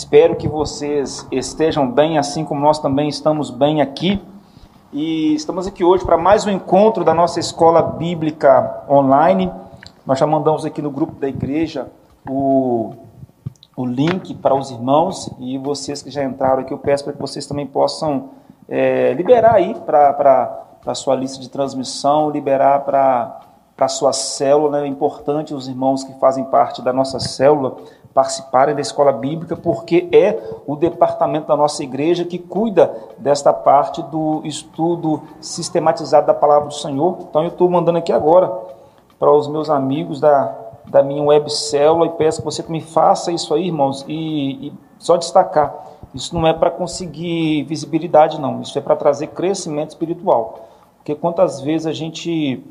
Espero que vocês estejam bem, assim como nós também estamos bem aqui. E estamos aqui hoje para mais um encontro da nossa escola bíblica online. Nós já mandamos aqui no grupo da igreja o, o link para os irmãos e vocês que já entraram aqui, eu peço para que vocês também possam é, liberar aí para a sua lista de transmissão, liberar para para a sua célula. Né? É importante os irmãos que fazem parte da nossa célula participarem da escola bíblica, porque é o departamento da nossa igreja que cuida desta parte do estudo sistematizado da palavra do Senhor. Então eu estou mandando aqui agora para os meus amigos da, da minha web célula e peço que você me faça isso aí, irmãos, e, e só destacar. Isso não é para conseguir visibilidade, não. Isso é para trazer crescimento espiritual. Porque quantas vezes a gente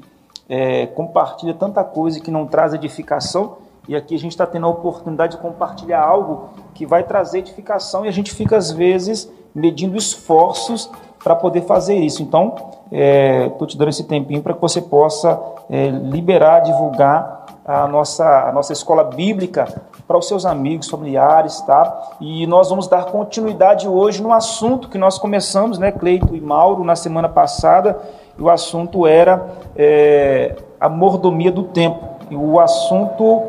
é, compartilha tanta coisa que não traz edificação, e aqui a gente está tendo a oportunidade de compartilhar algo que vai trazer edificação, e a gente fica, às vezes, medindo esforços para poder fazer isso. Então, estou é, te dando esse tempinho para que você possa é, liberar, divulgar a nossa, a nossa escola bíblica para os seus amigos, familiares, tá? E nós vamos dar continuidade hoje no assunto que nós começamos, né, Cleito e Mauro, na semana passada, e o assunto era é, a mordomia do tempo. E o assunto,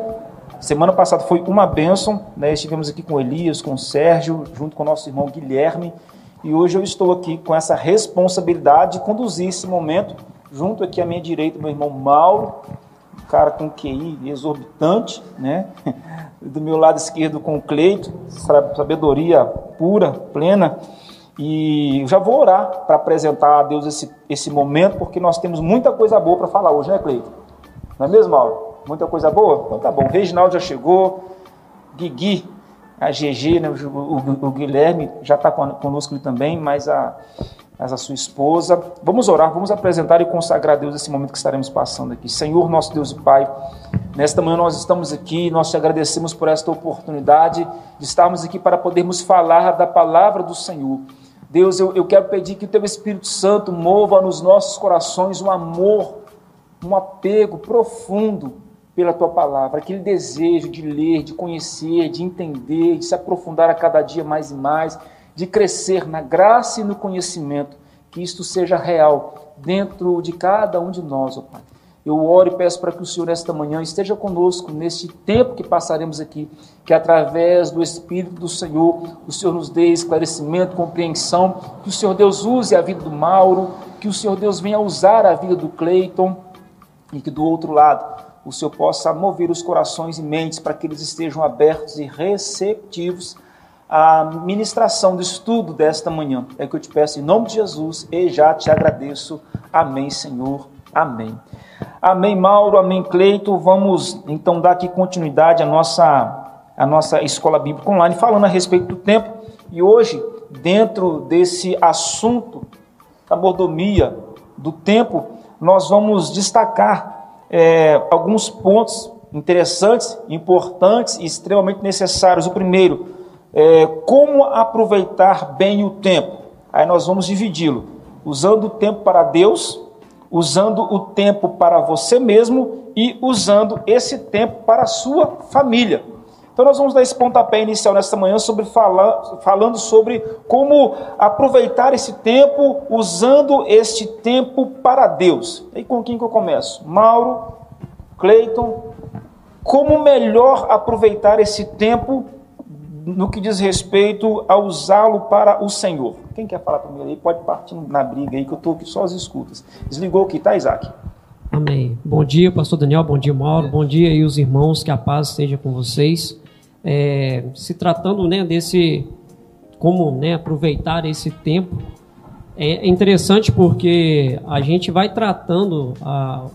semana passada, foi uma bênção. Né? Estivemos aqui com Elias, com Sérgio, junto com nosso irmão Guilherme. E hoje eu estou aqui com essa responsabilidade de conduzir esse momento, junto aqui à minha direita, meu irmão Mauro, cara com QI exorbitante, né? Do meu lado esquerdo com o Cleito, sabedoria pura, plena. E já vou orar para apresentar a Deus esse, esse momento, porque nós temos muita coisa boa para falar hoje, né, Cleiton? Não é mesmo, Mauro? Muita coisa boa? Então tá bom. O Reginaldo já chegou, Guigui, a GG, né, o, o, o Guilherme já está conosco também, mas a, mas a sua esposa. Vamos orar, vamos apresentar e consagrar a Deus esse momento que estaremos passando aqui. Senhor, nosso Deus e Pai, nesta manhã nós estamos aqui, nós te agradecemos por esta oportunidade de estarmos aqui para podermos falar da palavra do Senhor. Deus, eu, eu quero pedir que o Teu Espírito Santo mova nos nossos corações um amor, um apego profundo pela Tua palavra, aquele desejo de ler, de conhecer, de entender, de se aprofundar a cada dia mais e mais, de crescer na graça e no conhecimento, que isto seja real dentro de cada um de nós, ó Pai. Eu oro e peço para que o Senhor, esta manhã, esteja conosco neste tempo que passaremos aqui, que através do Espírito do Senhor, o Senhor nos dê esclarecimento, compreensão, que o Senhor Deus use a vida do Mauro, que o Senhor Deus venha usar a vida do Cleiton e que do outro lado o Senhor possa mover os corações e mentes para que eles estejam abertos e receptivos à ministração do estudo desta manhã. É que eu te peço em nome de Jesus e já te agradeço. Amém, Senhor. Amém. Amém, Mauro, amém, Cleito. Vamos então dar aqui continuidade à nossa, à nossa escola bíblica online, falando a respeito do tempo. E hoje, dentro desse assunto da mordomia do tempo, nós vamos destacar é, alguns pontos interessantes, importantes e extremamente necessários. O primeiro, é, como aproveitar bem o tempo. Aí nós vamos dividi-lo, usando o tempo para Deus usando o tempo para você mesmo e usando esse tempo para a sua família. Então nós vamos dar esse pontapé inicial nesta manhã sobre falando sobre como aproveitar esse tempo usando este tempo para Deus. E com quem que eu começo? Mauro, Cleiton, como melhor aproveitar esse tempo no que diz respeito a usá-lo para o Senhor. Quem quer falar primeiro aí pode partir na briga aí, que eu estou aqui só as escutas. Desligou aqui, tá, Isaac? Amém. Bom dia, pastor Daniel, bom dia, Mauro, bom dia aí os irmãos, que a paz esteja com vocês. É, se tratando né, desse, como né, aproveitar esse tempo, é interessante porque a gente vai tratando a,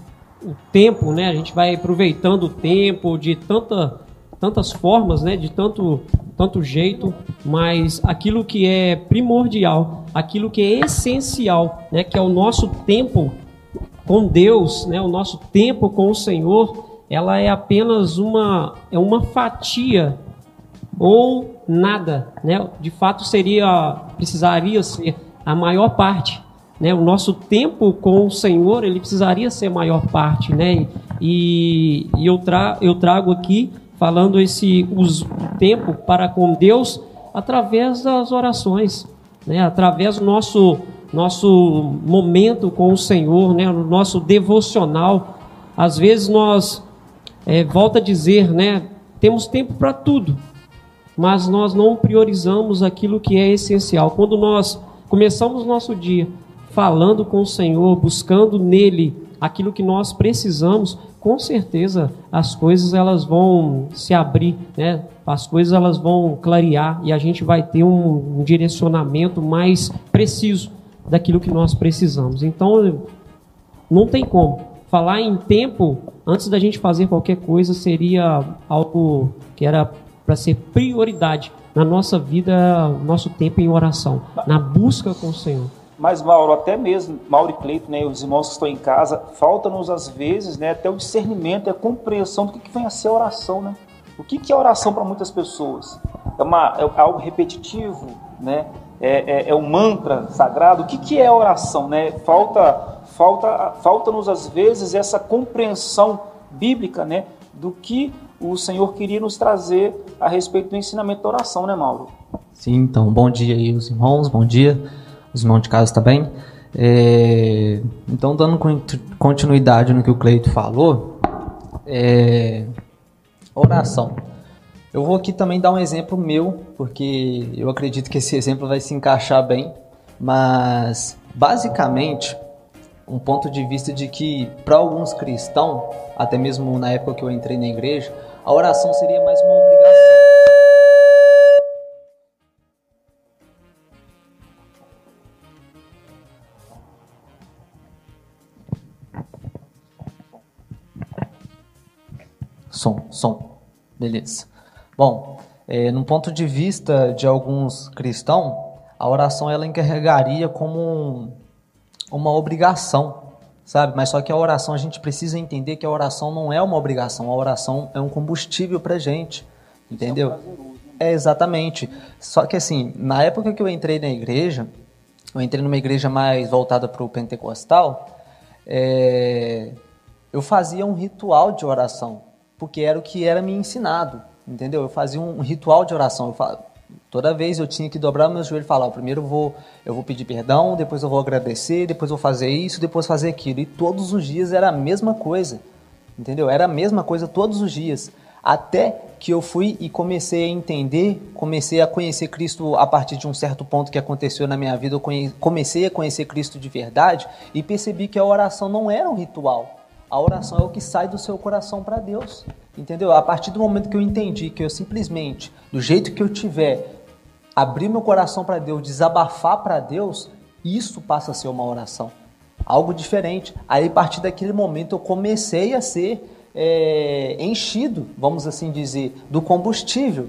o tempo, né, a gente vai aproveitando o tempo de tanta tantas formas, né, de tanto tanto jeito, mas aquilo que é primordial, aquilo que é essencial, né, que é o nosso tempo com Deus, né, o nosso tempo com o Senhor, ela é apenas uma é uma fatia ou nada, né? De fato seria precisaria ser a maior parte, né? O nosso tempo com o Senhor ele precisaria ser a maior parte, né? E, e eu, tra, eu trago aqui falando esse os, tempo para com Deus através das orações, né? Através do nosso nosso momento com o Senhor, né? Nosso devocional. Às vezes nós é, volta a dizer, né? Temos tempo para tudo, mas nós não priorizamos aquilo que é essencial. Quando nós começamos nosso dia falando com o Senhor, buscando nele aquilo que nós precisamos, com certeza as coisas elas vão se abrir, né? As coisas elas vão clarear e a gente vai ter um, um direcionamento mais preciso daquilo que nós precisamos. Então, não tem como falar em tempo antes da gente fazer qualquer coisa seria algo que era para ser prioridade na nossa vida, nosso tempo em oração, na busca com o Senhor. Mas, Mauro, até mesmo, Mauro e Cleito, né, os irmãos que estão em casa, falta-nos às vezes né, até o discernimento a compreensão do que, que vem a ser a oração. Né? O que, que é oração para muitas pessoas? É, uma, é algo repetitivo? Né? É, é, é, um mantra sagrado? O que, que é oração? Né? Falta, falta, falta-nos às vezes essa compreensão bíblica né, do que o Senhor queria nos trazer a respeito do ensinamento da oração, né, Mauro? Sim, então, bom dia aí, os irmãos, bom dia, os irmãos de casa também. É, então, dando continuidade no que o Cleito falou, é, oração. Eu vou aqui também dar um exemplo meu, porque eu acredito que esse exemplo vai se encaixar bem, mas basicamente um ponto de vista de que para alguns cristãos, até mesmo na época que eu entrei na igreja, a oração seria mais uma obrigação. Som, som. Beleza. Bom, é, num ponto de vista de alguns cristãos, a oração ela encarregaria como um, uma obrigação sabe? Mas só que a oração, a gente precisa entender que a oração não é uma obrigação, a oração é um combustível pra gente, entendeu? Né? É exatamente. Só que assim, na época que eu entrei na igreja, eu entrei numa igreja mais voltada para o pentecostal, é, eu fazia um ritual de oração, porque era o que era me ensinado, entendeu? Eu fazia um ritual de oração. Toda vez eu tinha que dobrar meus joelhos e falar: primeiro eu vou, eu vou pedir perdão, depois eu vou agradecer, depois eu vou fazer isso, depois fazer aquilo. E todos os dias era a mesma coisa, entendeu? Era a mesma coisa todos os dias. Até que eu fui e comecei a entender, comecei a conhecer Cristo a partir de um certo ponto que aconteceu na minha vida. Eu comecei a conhecer Cristo de verdade e percebi que a oração não era um ritual. A oração é o que sai do seu coração para Deus. Entendeu? A partir do momento que eu entendi que eu simplesmente, do jeito que eu tiver, abrir meu coração para Deus, desabafar para Deus, isso passa a ser uma oração. Algo diferente. Aí, a partir daquele momento, eu comecei a ser é, enchido, vamos assim dizer, do combustível.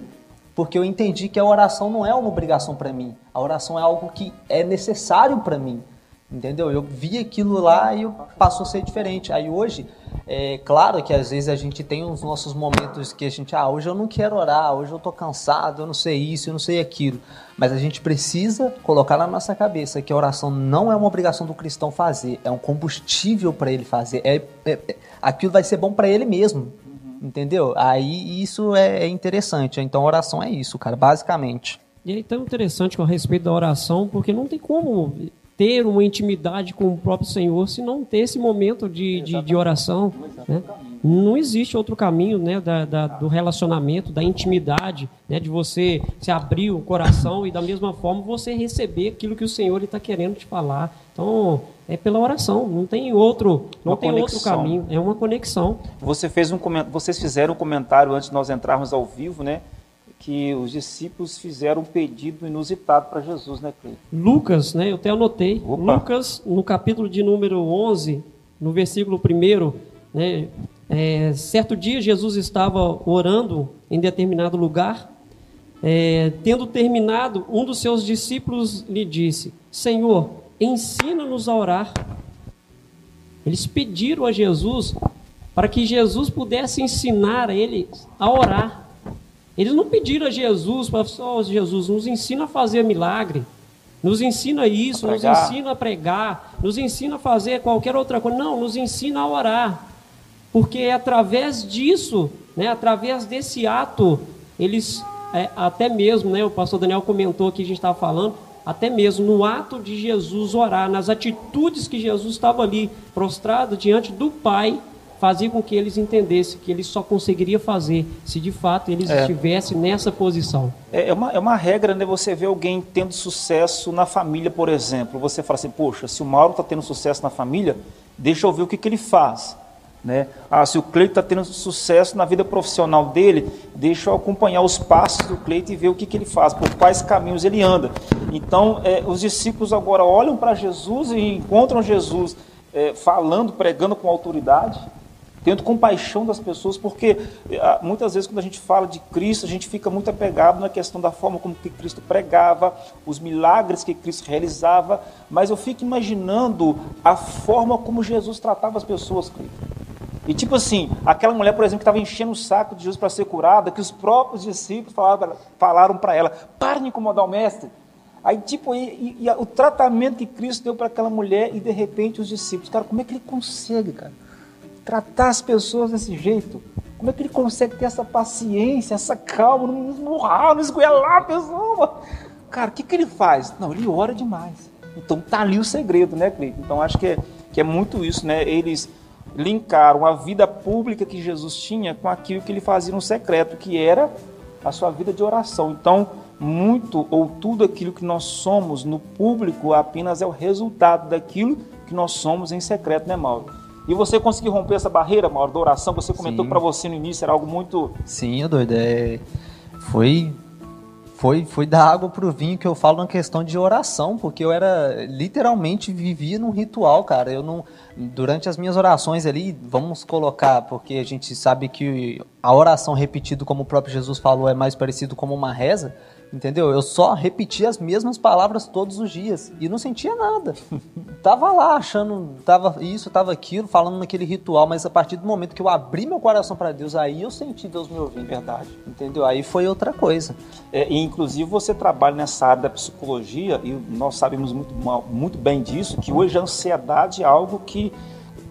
Porque eu entendi que a oração não é uma obrigação para mim. A oração é algo que é necessário para mim. Entendeu? Eu vi aquilo lá e passou a ser diferente. Aí hoje, é claro que às vezes a gente tem os nossos momentos que a gente, ah, hoje eu não quero orar, hoje eu tô cansado, eu não sei isso, eu não sei aquilo. Mas a gente precisa colocar na nossa cabeça que a oração não é uma obrigação do cristão fazer, é um combustível para ele fazer. É, é, é, aquilo vai ser bom para ele mesmo. Entendeu? Aí isso é, é interessante. Então, oração é isso, cara, basicamente. E é tão interessante com a respeito da oração, porque não tem como ter uma intimidade com o próprio Senhor se não ter esse momento de, de, de oração. Né? Não existe outro caminho né, da, da, do relacionamento, da intimidade, né, de você se abrir o coração e da mesma forma você receber aquilo que o Senhor está querendo te falar. Então, é pela oração, não tem outro, não uma tem conexão. outro caminho, é uma conexão. Você fez um, vocês fizeram um comentário antes de nós entrarmos ao vivo, né? Que os discípulos fizeram um pedido inusitado para Jesus, né, Cleiton? Lucas, né, eu até anotei. Opa. Lucas, no capítulo de número 11, no versículo 1, né, é, certo dia Jesus estava orando em determinado lugar É, tendo terminado, um dos seus discípulos lhe disse: Senhor, ensina-nos a orar. Eles pediram a Jesus para que Jesus pudesse ensinar a eles a orar. Eles não pediram a Jesus para oh, Jesus, nos ensina a fazer milagre, nos ensina isso, nos ensina a pregar, nos ensina a fazer qualquer outra coisa. Não, nos ensina a orar. Porque é através disso, né, através desse ato, eles é, até mesmo, né, o pastor Daniel comentou que a gente estava falando, até mesmo no ato de Jesus orar, nas atitudes que Jesus estava ali prostrado diante do Pai, fazia com que eles entendessem que ele só conseguiria fazer se de fato eles é. estivessem nessa posição. É, é, uma, é uma regra, né? Você vê alguém tendo sucesso na família, por exemplo. Você fala assim, poxa, se o Mauro está tendo sucesso na família, deixa eu ver o que, que ele faz. Né? Ah, se o Cleito está tendo sucesso na vida profissional dele, deixa eu acompanhar os passos do Cleito e ver o que, que ele faz, por quais caminhos ele anda. Então, é, os discípulos agora olham para Jesus e encontram Jesus é, falando, pregando com autoridade, tendo compaixão das pessoas, porque ah, muitas vezes quando a gente fala de Cristo, a gente fica muito apegado na questão da forma como que Cristo pregava, os milagres que Cristo realizava, mas eu fico imaginando a forma como Jesus tratava as pessoas, E tipo assim, aquela mulher, por exemplo, que estava enchendo o saco de Jesus para ser curada, que os próprios discípulos falaram para ela, para de incomodar o mestre. Aí, tipo, e, e, e o tratamento que Cristo deu para aquela mulher e de repente os discípulos, cara, como é que ele consegue, cara? Tratar as pessoas desse jeito? Como é que ele consegue ter essa paciência, essa calma, não esmurrar, não esgoelar a pessoa? Cara, o que, que ele faz? Não, ele ora demais. Então tá ali o segredo, né, Cleiton? Então acho que é, que é muito isso, né? Eles linkaram a vida pública que Jesus tinha com aquilo que ele fazia no secreto, que era a sua vida de oração. Então, muito ou tudo aquilo que nós somos no público apenas é o resultado daquilo que nós somos em secreto, né, Mauro? E você conseguiu romper essa barreira, Mauro, da oração? Você comentou para você no início, era algo muito. Sim, eu doido. É... Foi. Foi, foi da água pro vinho que eu falo na questão de oração, porque eu era literalmente vivia num ritual, cara. Eu não durante as minhas orações ali, vamos colocar, porque a gente sabe que a oração repetida, como o próprio Jesus falou, é mais parecido como uma reza. Entendeu? Eu só repetia as mesmas palavras todos os dias e não sentia nada. tava lá achando, tava isso, tava aquilo, falando naquele ritual, mas a partir do momento que eu abri meu coração para Deus, aí eu senti Deus me ouvindo. Verdade. Entendeu? Aí foi outra coisa. É, e inclusive você trabalha nessa área da psicologia e nós sabemos muito, muito bem disso, que hoje a ansiedade é algo que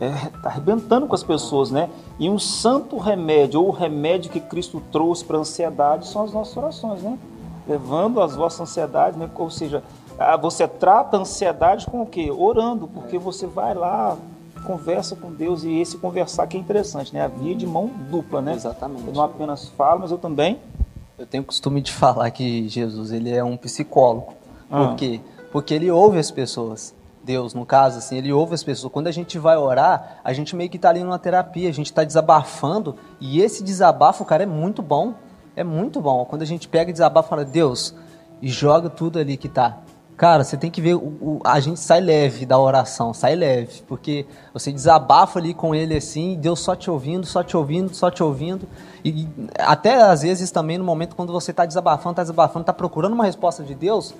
está é, tá arrebentando com as pessoas, né? E um santo remédio, ou o remédio que Cristo trouxe para a ansiedade, são as nossas orações, né? Levando as vossas ansiedades, né? ou seja, você trata a ansiedade com o quê? Orando, porque você vai lá, conversa com Deus e esse conversar que é interessante, né? A via de mão dupla, né? Exatamente. Eu não apenas falo, mas eu também. Eu tenho costume de falar que Jesus ele é um psicólogo. Ah. Por quê? Porque ele ouve as pessoas. Deus, no caso, assim, ele ouve as pessoas. Quando a gente vai orar, a gente meio que está ali numa terapia, a gente está desabafando, e esse desabafo, cara, é muito bom. É muito bom. Quando a gente pega e desabafa fala, Deus, e joga tudo ali que tá. Cara, você tem que ver, o, o, a gente sai leve da oração, sai leve, porque você desabafa ali com ele assim, Deus só te ouvindo, só te ouvindo, só te ouvindo. E, e até às vezes também no momento quando você está desabafando, está desabafando, está procurando uma resposta de Deus,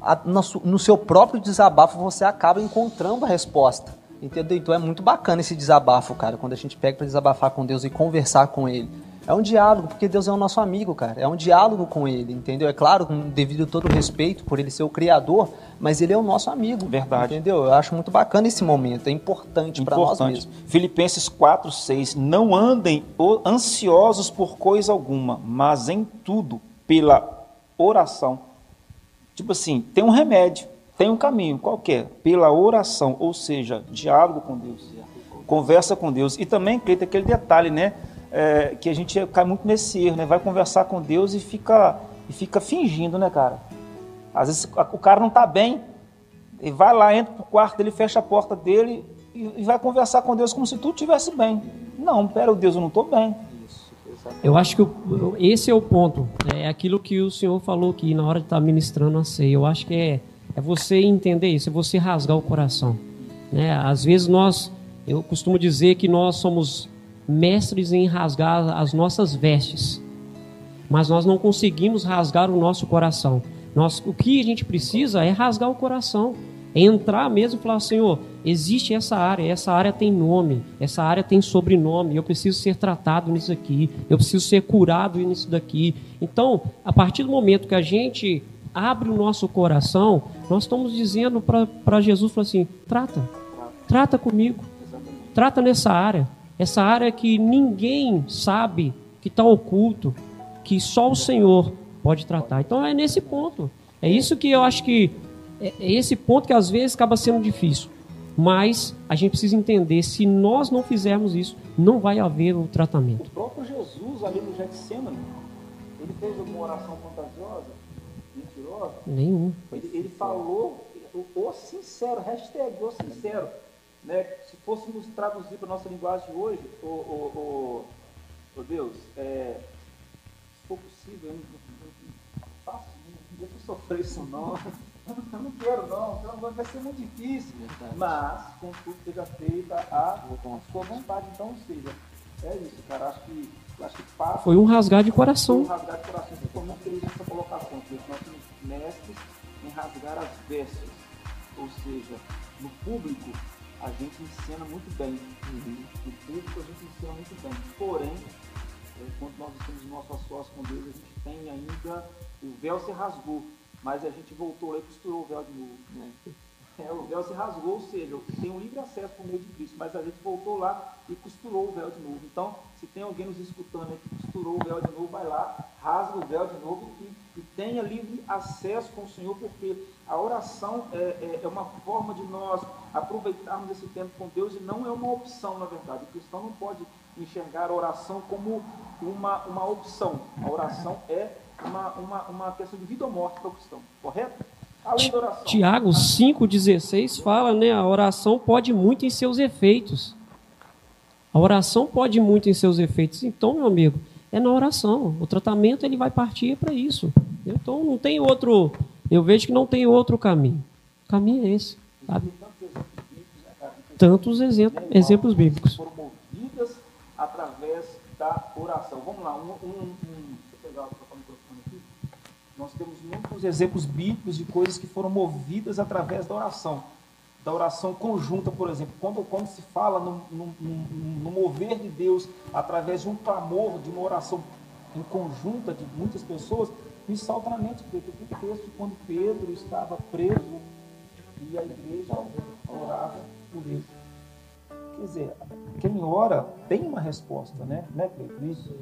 a, no, no seu próprio desabafo você acaba encontrando a resposta. Entendeu? Então é muito bacana esse desabafo, cara, quando a gente pega para desabafar com Deus e conversar com Ele. É um diálogo, porque Deus é o nosso amigo, cara. É um diálogo com Ele, entendeu? É claro, devido a todo o respeito por Ele ser o Criador, mas Ele é o nosso amigo. Verdade. Entendeu? Eu acho muito bacana esse momento, é importante para nós mesmos. Filipenses 4, 6. Não andem ansiosos por coisa alguma, mas em tudo, pela oração. Tipo assim, tem um remédio, tem um caminho qualquer, pela oração, ou seja, diálogo com Deus, conversa com Deus. E também, Cleito, aquele detalhe, né? É, que a gente cai muito nesse erro, né? Vai conversar com Deus e fica, e fica fingindo, né, cara? Às vezes o cara não está bem, e vai lá, entra pro quarto dele, fecha a porta dele e, e vai conversar com Deus como se tudo estivesse bem. Não, pera, Deus, eu não estou bem. Eu acho que esse é o ponto. É aquilo que o senhor falou aqui na hora de estar tá ministrando a ceia. Eu acho que é, é você entender isso, é você rasgar o coração. Né? Às vezes nós, eu costumo dizer que nós somos mestres em rasgar as nossas vestes. mas nós não conseguimos rasgar o nosso coração. Nós, o que a gente precisa é rasgar o coração, é entrar mesmo e falar: Senhor, existe essa área, essa área tem nome, essa área tem sobrenome, eu preciso ser tratado nisso aqui, eu preciso ser curado nisso daqui. Então, a partir do momento que a gente abre o nosso coração, nós estamos dizendo para Jesus assim: trata, trata comigo, trata nessa área, essa área que ninguém sabe, que está oculto, que só o Senhor pode tratar. Então é nesse ponto. É isso que eu acho que é, é esse ponto que às vezes acaba sendo difícil. Mas a gente precisa entender, se nós não fizermos isso, não vai haver o tratamento. O próprio Jesus ali no Getsemane, ele fez alguma oração fantasiosa, mentirosa? Nenhum. Ele, ele falou o, sincero, hashtag o sincero. Né? Se fôssemos traduzir para a nossa linguagem hoje, o, o, o, o Deus, é, se for possível, eu não, não, não faço, não deixa eu sofrer isso não. Eu não quero não, então vai ser muito difícil. Mas, contudo, seja feita a, a sua vontade. Então, seja, é isso, cara. Acho que, acho que passa. Foi um rasgar de coração. Foi um rasgar de coração. Foi muito feliz nessa colocação. Nós somos mestres em rasgar as vestes. Ou seja, no público, a gente ensina muito bem. Uhum. No público, a gente ensina muito bem. Porém, quando nós estamos no nosso sócio com Deus, a gente tem ainda. O véu se rasgou mas a gente voltou lá e costurou o véu de novo. Né? É, o véu se rasgou, ou seja, tem um livre acesso por meio de Cristo, mas a gente voltou lá e costurou o véu de novo. Então, se tem alguém nos escutando aí que costurou o véu de novo, vai lá, rasga o véu de novo e, e tenha livre acesso com o Senhor, porque a oração é, é, é, uma forma de nós aproveitarmos esse tempo com Deus e não é uma opção, na verdade. O cristão não pode enxergar a oração como uma, uma opção. A oração é uma, uma, uma questão de vida ou morte para o cristão, correto? Além da oração. Tiago 5,16 fala, né? A oração pode muito em seus efeitos. A oração pode muito em seus efeitos. Então, meu amigo, é na oração. O tratamento ele vai partir para isso. Então não tem outro. Eu vejo que não tem outro caminho. O caminho é esse. Sabe? Tantos exemplos, exemplos bíblicos. Foram movidas através da oração. Vamos lá, um, um, nós temos muitos exemplos bíblicos de coisas que foram movidas através da oração. Da oração conjunta, por exemplo. Quando, quando se fala no, no, no mover de Deus através de um clamor, de uma oração em conjunta de muitas pessoas, me salta na mente, Pedro, o texto quando Pedro estava preso e a igreja orava por ele. Quer dizer, quem ora tem uma resposta, né? né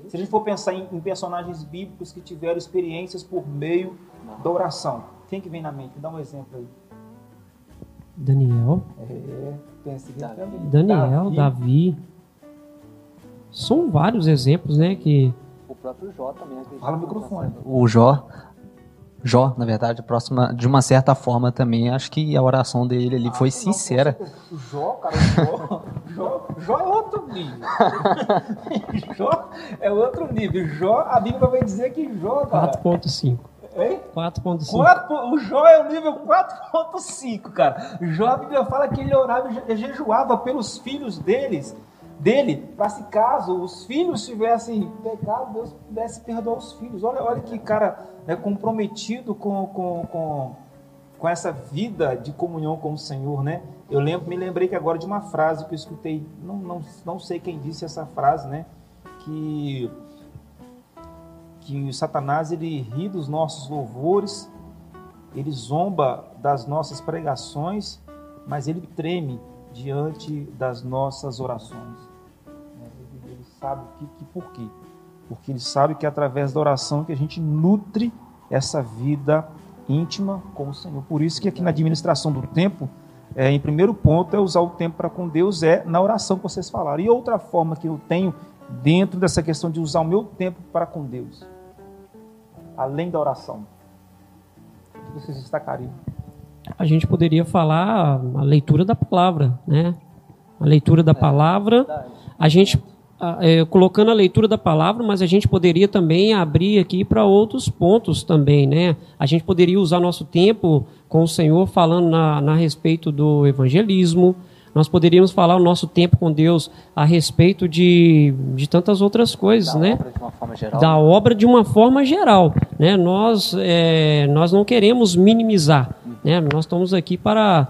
Se a gente for pensar em, em, personagens bíblicos que tiveram experiências por meio da oração, quem que vem na mente? Dá um exemplo aí. Daniel. É, pense Davi. Daniel, Davi. Davi. São vários exemplos, né? Que próprio Jó também. Fala o microfone. O Jó Jó, na verdade, próxima, de uma certa forma também, acho que a oração dele ali ah, foi sincera. O Jó, cara, Jó, Jó, Jó é outro nível. Jó é outro nível. Jó, a Bíblia vai dizer que Jó, cara... 4.5. 4.5. O Jó é o nível 4.5, cara. Jó, a Bíblia fala que ele orava e jejuava pelos filhos deles dele, para se caso os filhos tivessem pecado, Deus pudesse perdoar os filhos. Olha, olha que cara é comprometido com, com, com, com essa vida de comunhão com o Senhor, né? Eu lembro, me lembrei que agora de uma frase que eu escutei, não, não, não sei quem disse essa frase, né? Que, que o Satanás ele ri dos nossos louvores, ele zomba das nossas pregações, mas ele treme diante das nossas orações sabe que, que por quê? Porque ele sabe que é através da oração que a gente nutre essa vida íntima com o Senhor. Por isso que aqui na administração do tempo, é, em primeiro ponto, é usar o tempo para com Deus, é na oração que vocês falaram. E outra forma que eu tenho dentro dessa questão de usar o meu tempo para com Deus, além da oração. O que vocês destacariam? A gente poderia falar a leitura da palavra, né? A leitura da é, palavra, a gente é, colocando a leitura da palavra, mas a gente poderia também abrir aqui para outros pontos também, né? A gente poderia usar nosso tempo com o Senhor falando na, na respeito do evangelismo, Nós poderíamos falar o nosso tempo com Deus a respeito de, de tantas outras coisas, da né? obra de uma forma geral. Da obra de uma forma geral, né? Nós, é, nós não queremos minimizar, né? Nós estamos aqui para,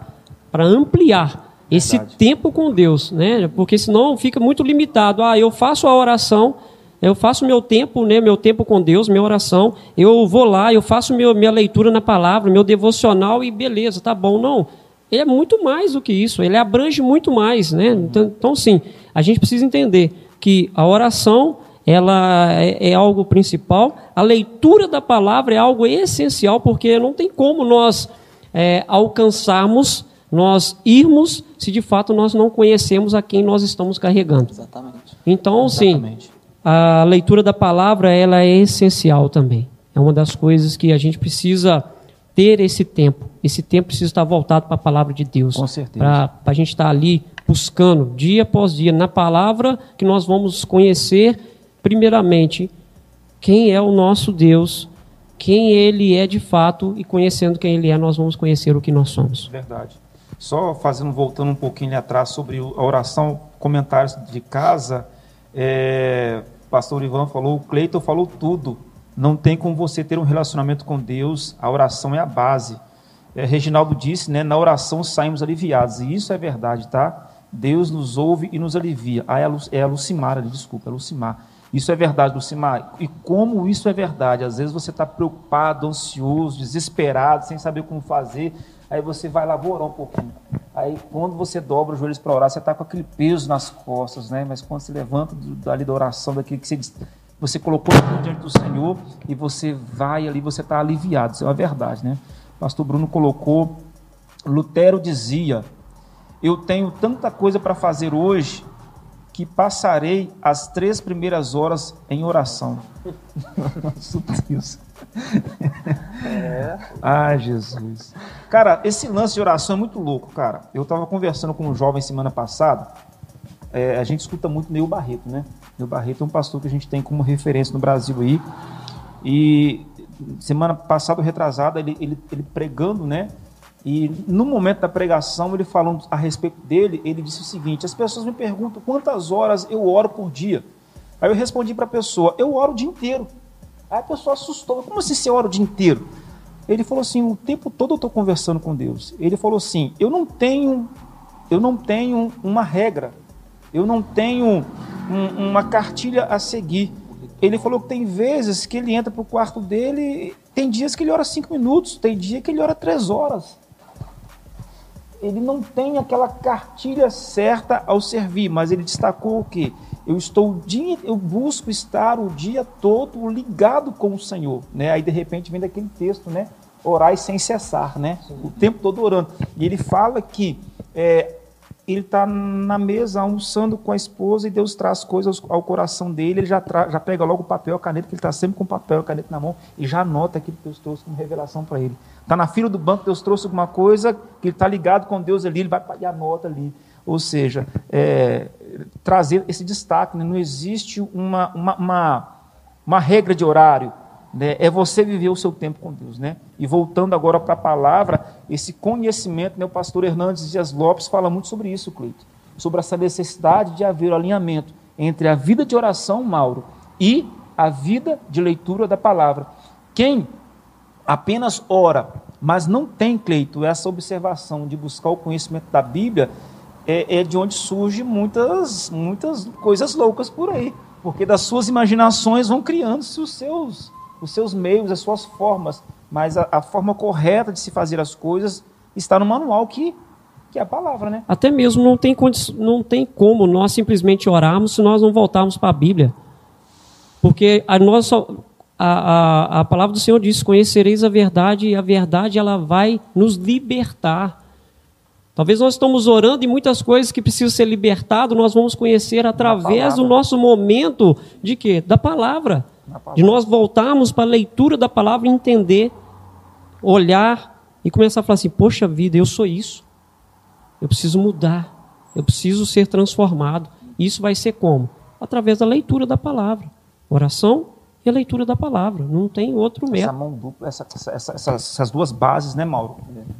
para ampliar esse Verdade. tempo com Deus, né? Porque senão fica muito limitado. Ah, eu faço a oração, eu faço meu tempo, né? Meu tempo com Deus, minha oração. Eu vou lá, eu faço meu, minha leitura na palavra, meu devocional e beleza, tá bom? Não. Ele é muito mais do que isso. Ele abrange muito mais, né? Então, então sim, a gente precisa entender que a oração ela é, é algo principal. A leitura da palavra é algo essencial, porque não tem como nós é, alcançarmos, nós irmos, se de fato nós não conhecemos a quem nós estamos carregando. Exatamente. Então, sim, a leitura da palavra ela é essencial também. É uma das coisas que a gente precisa ter esse tempo. Esse tempo precisa estar voltado para a palavra de Deus. Com certeza. Para a gente estar ali buscando, dia após dia, na palavra que nós vamos conhecer, primeiramente, quem é o nosso Deus, quem Ele é de fato, e conhecendo quem Ele é, nós vamos conhecer o que nós somos. Verdade. Só fazendo, voltando um pouquinho atrás sobre a oração, comentários de casa, é, pastor Ivan falou, o Cleiton falou tudo. Não tem como você ter um relacionamento com Deus, a oração é a base. É, Reginaldo disse, né, na oração saímos aliviados, e isso é verdade, tá? Deus nos ouve e nos alivia. Ah, é a, Lu, é a Lucimar ali, desculpa, é a Lucimar. Isso é verdade, Lucimar. E como isso é verdade? Às vezes você está preocupado, ansioso, desesperado, sem saber como fazer. Aí você vai lá, vou orar um pouquinho. Aí quando você dobra os joelhos para orar, você está com aquele peso nas costas, né? Mas quando você levanta do- dali da oração, daquilo que você, você colocou diante do Senhor e você vai ali, você está aliviado. Isso é uma verdade, né? Pastor Bruno colocou, Lutero dizia, eu tenho tanta coisa para fazer hoje que passarei as três primeiras horas em oração. Deus. Ah, Jesus. Cara, esse lance de oração é muito louco, cara. Eu estava conversando com um jovem semana passada. É, a gente escuta muito Neil Barreto, né? Neil Barreto é um pastor que a gente tem como referência no Brasil aí. E semana passada, retrasada, ele, ele, ele pregando, né? E no momento da pregação, ele falando a respeito dele, ele disse o seguinte: as pessoas me perguntam quantas horas eu oro por dia. Aí eu respondi para a pessoa: eu oro o dia inteiro. Aí a pessoa assustou: como assim você ora o dia inteiro? Ele falou assim: o tempo todo eu estou conversando com Deus. Ele falou assim: eu não tenho, eu não tenho uma regra, eu não tenho um- uma cartilha a seguir. Ele falou que tem vezes que ele entra para o quarto dele, tem dias que ele ora cinco minutos, tem dia que ele ora três horas. Ele não tem aquela cartilha certa ao servir, mas ele destacou o quê? Eu estou dia, eu busco estar o dia todo ligado com o Senhor, né? Aí de repente vem daquele texto, né? Orai sem cessar, né? O tempo todo orando. E ele fala que é, ele está na mesa almoçando com a esposa e Deus traz coisas ao coração dele, ele já, já pega logo o papel, a caneta, que ele está sempre com o papel, a caneta na mão, e já anota aquilo que Deus trouxe como revelação para ele. Está na fila do banco, Deus trouxe alguma coisa, que ele está ligado com Deus ali, ele vai e anota ali. Ou seja, é, trazer esse destaque, né? não existe uma, uma, uma, uma regra de horário, né? é você viver o seu tempo com Deus. Né? E voltando agora para a palavra, esse conhecimento, né? o pastor Hernandes Dias Lopes fala muito sobre isso, Cleito, sobre essa necessidade de haver o alinhamento entre a vida de oração, Mauro, e a vida de leitura da palavra. Quem apenas ora, mas não tem, Cleito, essa observação de buscar o conhecimento da Bíblia, é, é de onde surgem muitas, muitas coisas loucas por aí. Porque das suas imaginações vão criando-se os seus, os seus meios, as suas formas. Mas a, a forma correta de se fazer as coisas está no manual que, que é a palavra, né? Até mesmo não tem, não tem como nós simplesmente orarmos se nós não voltarmos para a Bíblia. Porque a, nossa, a, a, a palavra do Senhor diz: Conhecereis a verdade, e a verdade ela vai nos libertar. Talvez nós estamos orando e muitas coisas que precisam ser libertadas, nós vamos conhecer através do nosso momento de quê? Da palavra. Palavra. De nós voltarmos para a leitura da palavra e entender, olhar e começar a falar assim: Poxa vida, eu sou isso. Eu preciso mudar. Eu preciso ser transformado. Isso vai ser como? Através da leitura da palavra. Oração e a leitura da palavra. Não tem outro Essa método. mão dupla, essa- essa- essa- essas, essas duas bases, né, Mauro?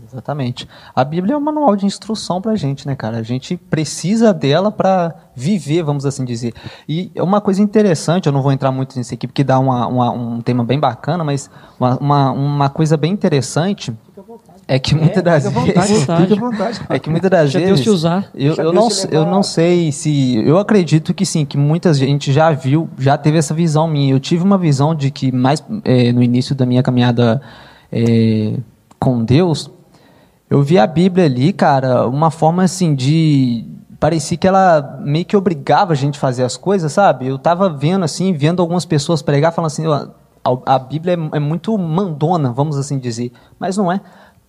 Exatamente. A Bíblia é um manual de instrução pra gente, né, cara? A gente precisa dela para viver, vamos assim dizer. E é uma coisa interessante, eu não vou entrar muito nisso aqui porque dá uma- uma- um tema bem bacana, mas uma, uma, uma coisa bem interessante é que muitas das vezes. É que muitas das vezes. Deus te usar. Eu, eu, não, eu não sei se. Eu acredito que sim, que muita gente já viu, já teve essa visão minha. Eu tive uma visão de que, mais eh, no início da minha caminhada eh, com Deus, eu vi a Bíblia ali, cara, uma forma assim de. Parecia que ela meio que obrigava a gente a fazer as coisas, sabe? Eu tava vendo assim, vendo algumas pessoas pregar, falando assim, a, a Bíblia é, é muito mandona, vamos assim dizer. Mas não é.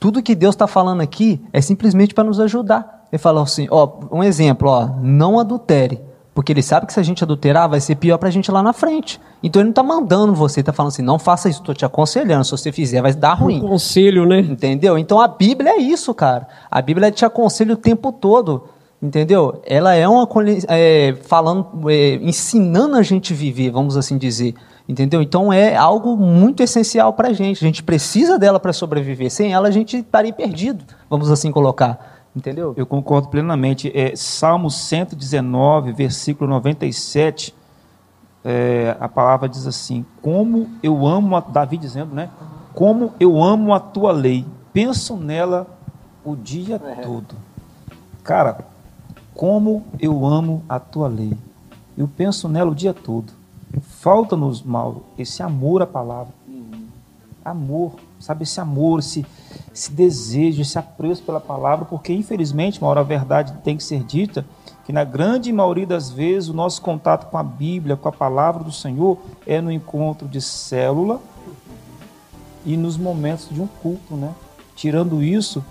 Tudo que Deus está falando aqui é simplesmente para nos ajudar. Ele fala assim, ó, um exemplo, ó, não adultere. Porque ele sabe que se a gente adulterar, vai ser pior para a gente lá na frente. Então ele não está mandando você, está falando assim, não faça isso, estou te aconselhando. Se você fizer, vai dar Um ruim. conselho, né? Entendeu? Então a Bíblia é isso, cara. A Bíblia te aconselha o tempo todo. Entendeu? Ela é uma é, falando, é, ensinando a gente viver, vamos assim dizer. Entendeu? Então é algo muito essencial para a gente. A gente precisa dela para sobreviver. Sem ela a gente estaria perdido, vamos assim colocar. Entendeu? Eu concordo plenamente. É, Salmo 119, versículo 97, é, a palavra diz assim: Como eu amo, a, Davi dizendo, né? Como eu amo a tua lei, penso nela o dia todo. Cara, como eu amo a tua lei, eu penso nela o dia todo. Falta-nos, Mauro, esse amor à palavra amor, sabe? Esse amor, esse, esse desejo, esse apreço pela palavra, porque infelizmente, hora a verdade tem que ser dita, que na grande maioria das vezes o nosso contato com a Bíblia, com a palavra do Senhor, é no encontro de célula e nos momentos de um culto, né? Tirando isso,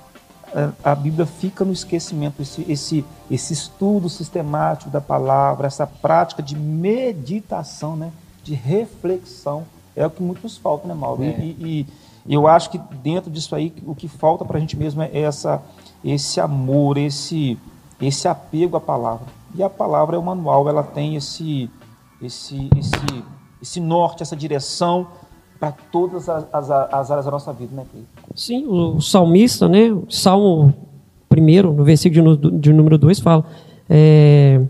a- a Bíblia fica no esquecimento, esse, esse, esse estudo sistemático da palavra, essa prática de meditação, né? de reflexão, é o que muito nos falta, né, Mauro? E- E, e eu acho que dentro disso aí, o que falta para a gente mesmo é essa, esse amor, esse, esse apego à palavra. E a palavra é o manual, ela tem esse, esse, esse, esse norte, essa direção para todas as, as, as áreas da nossa vida, né, Cleiton? Sim, o, salmista, né? Salmo primeiro, no versículo de, de número 2, fala: é,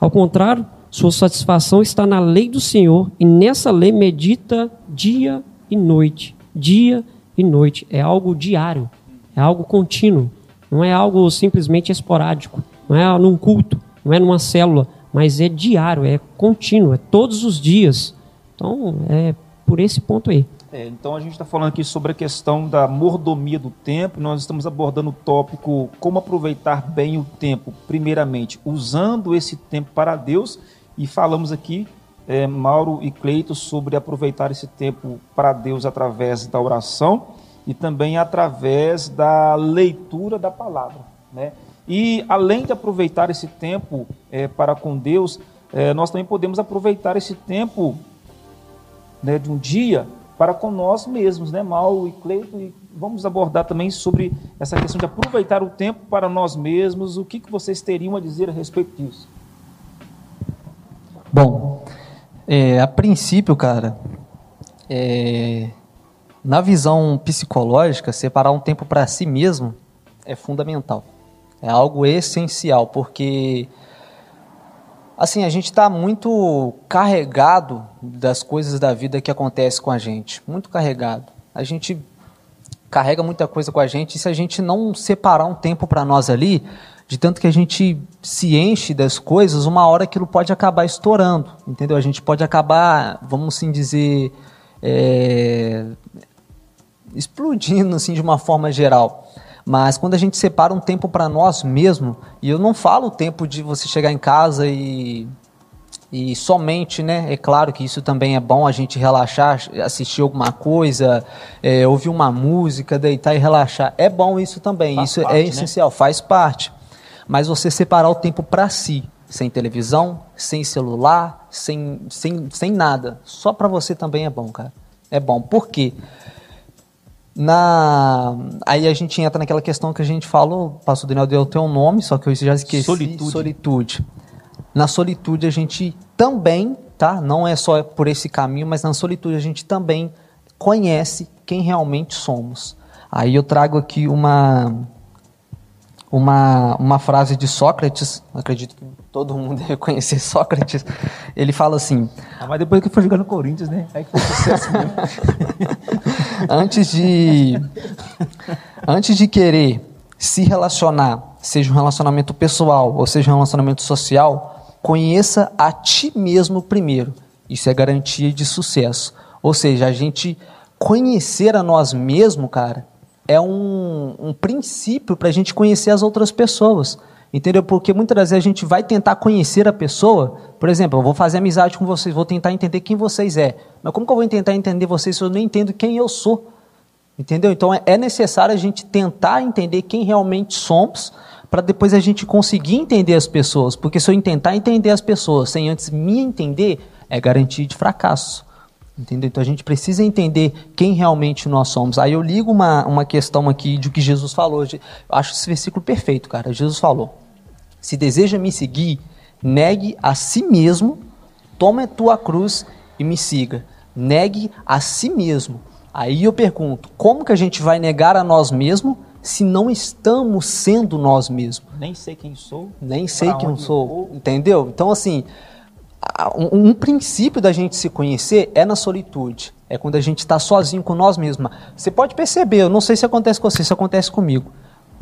Ao contrário, sua satisfação está na lei do Senhor, e nessa lei medita dia e noite. Dia e noite. É algo diário, é algo contínuo. Não é algo simplesmente esporádico, não é num culto, não é numa célula, mas é diário, é contínuo, é todos os dias. Então, é por esse ponto aí. É, então a gente está falando aqui sobre a questão da mordomia do tempo. Nós estamos abordando o tópico como aproveitar bem o tempo, primeiramente usando esse tempo para Deus. E falamos aqui, é, Mauro e Cleito, sobre aproveitar esse tempo para Deus através da oração e também através da leitura da palavra. Né? E além de aproveitar esse tempo é, para com Deus, é, nós também podemos aproveitar esse tempo né, de um dia para com nós mesmos, né, Mauro e Cleito, e vamos abordar também sobre essa questão de aproveitar o tempo para nós mesmos, o que, que vocês teriam a dizer a respeito disso? Bom, é, a princípio, cara, é, na visão psicológica, separar um tempo para si mesmo é fundamental. É algo essencial, porque assim, a gente está muito carregado das coisas da vida que acontecem com a gente. Muito carregado. A gente carrega muita coisa com a gente e se a gente não separar um tempo para nós ali, de tanto que a gente se enche das coisas, uma hora aquilo pode acabar estourando, entendeu? A gente pode acabar, vamos assim dizer, é, explodindo assim de uma forma geral. Mas quando a gente separa um tempo para nós mesmo, e eu não falo o tempo de você chegar em casa e e somente, né? É claro que isso também é bom a gente relaxar, assistir alguma coisa, é, ouvir uma música, deitar e relaxar. É bom isso também. Faz isso parte, é né? essencial, faz parte. Mas você separar o tempo para si, sem televisão, sem celular, sem, sem, sem nada, só para você também é bom, cara. É bom. Por quê? Na... Aí a gente entra naquela questão que a gente falou, o pastor Daniel deu o teu nome, só que eu já esqueci. Solitude. Solitude. Na solitude a gente também tá? Não é só por esse caminho, mas na solitude a gente também conhece quem realmente somos. Aí eu trago aqui uma uma, uma frase de Sócrates, acredito que todo mundo deve conhecer Sócrates. Ele fala assim: ah, Mas depois que foi jogar no Corinthians, né? Aí foi sucesso mesmo. antes de antes de querer se relacionar, seja um relacionamento pessoal ou seja um relacionamento social, conheça a ti mesmo primeiro. Isso é garantia de sucesso. Ou seja, a gente conhecer a nós mesmos, cara, é um, um princípio para a gente conhecer as outras pessoas. Entendeu? Porque muitas vezes a gente vai tentar conhecer a pessoa. Por exemplo, eu vou fazer amizade com vocês, vou tentar entender quem vocês é. Mas como que eu vou tentar entender vocês se eu não entendo quem eu sou? Entendeu? Então é, é necessário a gente tentar entender quem realmente somos para depois a gente conseguir entender as pessoas. Porque se eu tentar entender as pessoas sem antes me entender, é garantia de fracasso. Entendeu? Então a gente precisa entender quem realmente nós somos. Aí eu ligo uma, uma questão aqui de que Jesus falou. Eu acho esse versículo perfeito, cara. Jesus falou: Se deseja me seguir, negue a si mesmo, tome a tua cruz e me siga. Negue a si mesmo. Aí eu pergunto: como que a gente vai negar a nós mesmos se não estamos sendo nós mesmos? Nem sei quem sou. Nem sei quem sou. Entendeu? Então, assim um, um, princípio da gente se conhecer é na solitude. É quando a gente está sozinho com nós mesmos. Você pode perceber, eu não sei se acontece com você, se acontece comigo.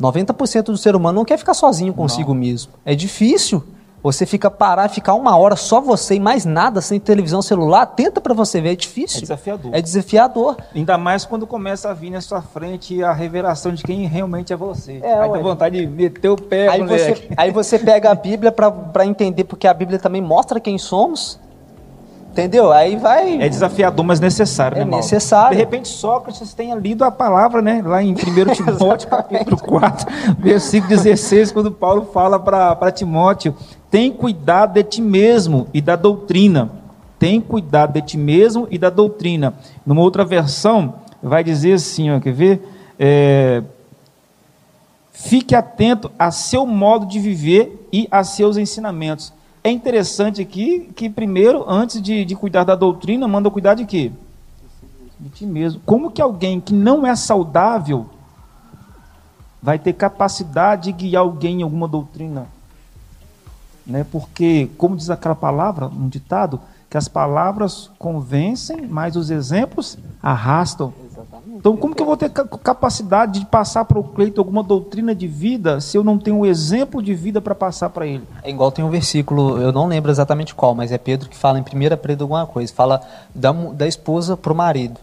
90% do ser humano não quer ficar sozinho consigo não. mesmo. É difícil. Você fica parar, ficar uma hora só você e mais nada, sem televisão, celular, tenta para você ver, é difícil. É desafiador. É desafiador. Ainda mais quando começa a vir na sua frente a revelação de quem realmente é você. É, aí ué. dá vontade de meter o pé, aí você, aí você pega a Bíblia para entender, porque a Bíblia também mostra quem somos. Entendeu? Aí vai. É desafiador, mas necessário, é né, necessário. De repente, Sócrates tenha lido a palavra, né? Lá em 1 Timóteo, capítulo 4, versículo 16, quando Paulo fala para Timóteo: tem cuidado de ti mesmo e da doutrina. Tem cuidado de ti mesmo e da doutrina. Numa outra versão, vai dizer assim: ó, quer ver? É, Fique atento a seu modo de viver e a seus ensinamentos é interessante aqui que, primeiro, antes de, de cuidar da doutrina, manda cuidar de quê? De ti mesmo. Como que alguém que não é saudável vai ter capacidade de guiar alguém em alguma doutrina? Né? Porque, como diz aquela palavra, um ditado, que as palavras convencem, mas os exemplos arrastam. Então, como que eu vou ter capacidade de passar para o Cleito alguma doutrina de vida se eu não tenho um exemplo de vida para passar para ele? É igual tem um versículo, eu não lembro exatamente qual, mas é Pedro que fala em 1 Pedro alguma coisa, fala da, da esposa para o marido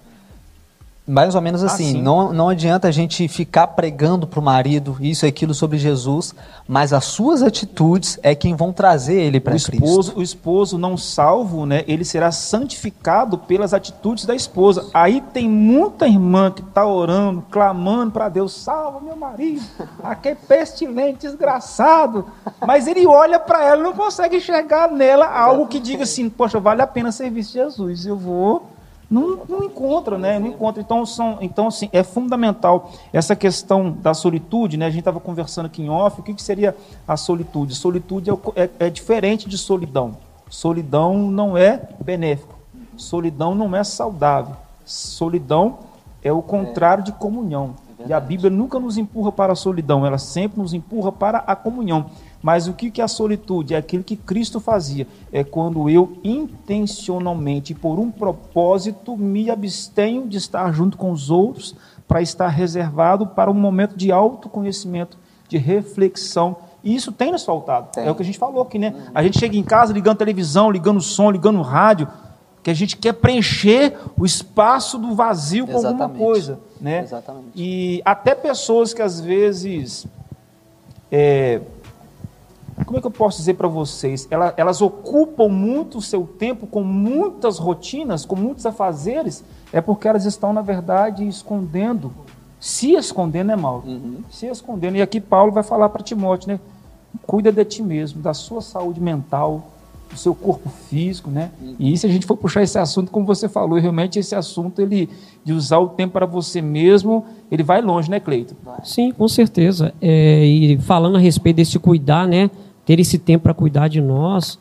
mais ou menos assim, ah, não, não adianta a gente ficar pregando para o marido isso e aquilo sobre Jesus, mas as suas atitudes é quem vão trazer ele para Cristo. O esposo não salvo, né, ele será santificado pelas atitudes da esposa. Aí tem muita irmã que está orando, clamando para Deus, salva meu marido, aquele pestilente, desgraçado. Mas ele olha para ela e não consegue enxergar nela algo que diga assim, poxa, vale a pena servir Jesus, eu vou não, não encontra, né? Não encontra. Então, são, então assim, é fundamental essa questão da solitude, né? A gente estava conversando aqui em off, o que, que seria a solitude? Solitude é, é, é diferente de solidão. Solidão não é benéfico. Solidão não é saudável. Solidão é o contrário de comunhão. E a Bíblia nunca nos empurra para a solidão, ela sempre nos empurra para a comunhão. Mas o que é a solitude? É aquilo que Cristo fazia. É quando eu intencionalmente, por um propósito, me abstenho de estar junto com os outros para estar reservado para um momento de autoconhecimento, de reflexão. E isso tem nos faltado. Tem. É o que a gente falou aqui, né? A gente chega em casa ligando televisão, ligando som, ligando rádio, que a gente quer preencher o espaço do vazio com Exatamente. alguma coisa, né? Exatamente. E até pessoas que às vezes é, como é que eu posso dizer para vocês? Elas, elas, ocupam muito o seu tempo com muitas rotinas, com muitos afazeres, é porque elas estão, na verdade, escondendo. Se escondendo é mal. Uhum. Se escondendo. E aqui Paulo vai falar para Timóteo, né? Cuida de ti mesmo, da sua saúde mental, do seu corpo físico, né? E se a gente for puxar esse assunto, como você falou, realmente esse assunto ele de usar o tempo para você mesmo, ele vai longe, né, Cleito? Sim, com certeza. É, e falando a respeito desse cuidar, né? ter esse tempo para cuidar de nós,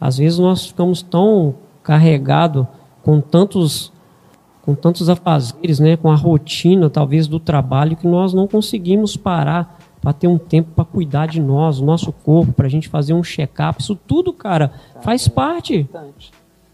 às vezes nós ficamos tão carregado com tantos com tantos afazeres, né, com a rotina talvez do trabalho que nós não conseguimos parar para ter um tempo para cuidar de nós, o nosso corpo, para a gente fazer um check-up. Isso tudo, cara, faz parte.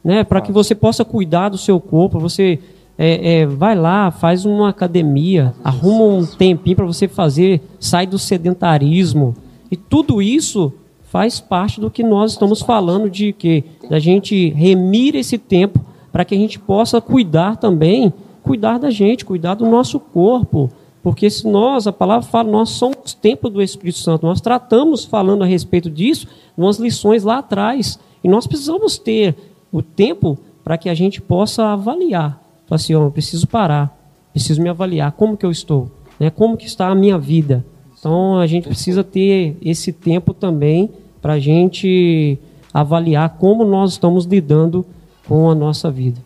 Né, para que você possa cuidar do seu corpo, você é, é, vai lá, faz uma academia, arruma um tempinho para você fazer, sai do sedentarismo. E tudo isso faz parte do que nós estamos falando de que da gente remir esse tempo para que a gente possa cuidar também, cuidar da gente, cuidar do nosso corpo. Porque se nós, a palavra fala, nós somos templo do Espírito Santo, nós tratamos falando a respeito disso, umas lições lá atrás. E nós precisamos ter o tempo para que a gente possa avaliar. Falar assim, oh, eu preciso parar, preciso me avaliar, como que eu estou, né? como que está a minha vida. Então a gente precisa ter esse tempo também para a gente avaliar como nós estamos lidando com a nossa vida.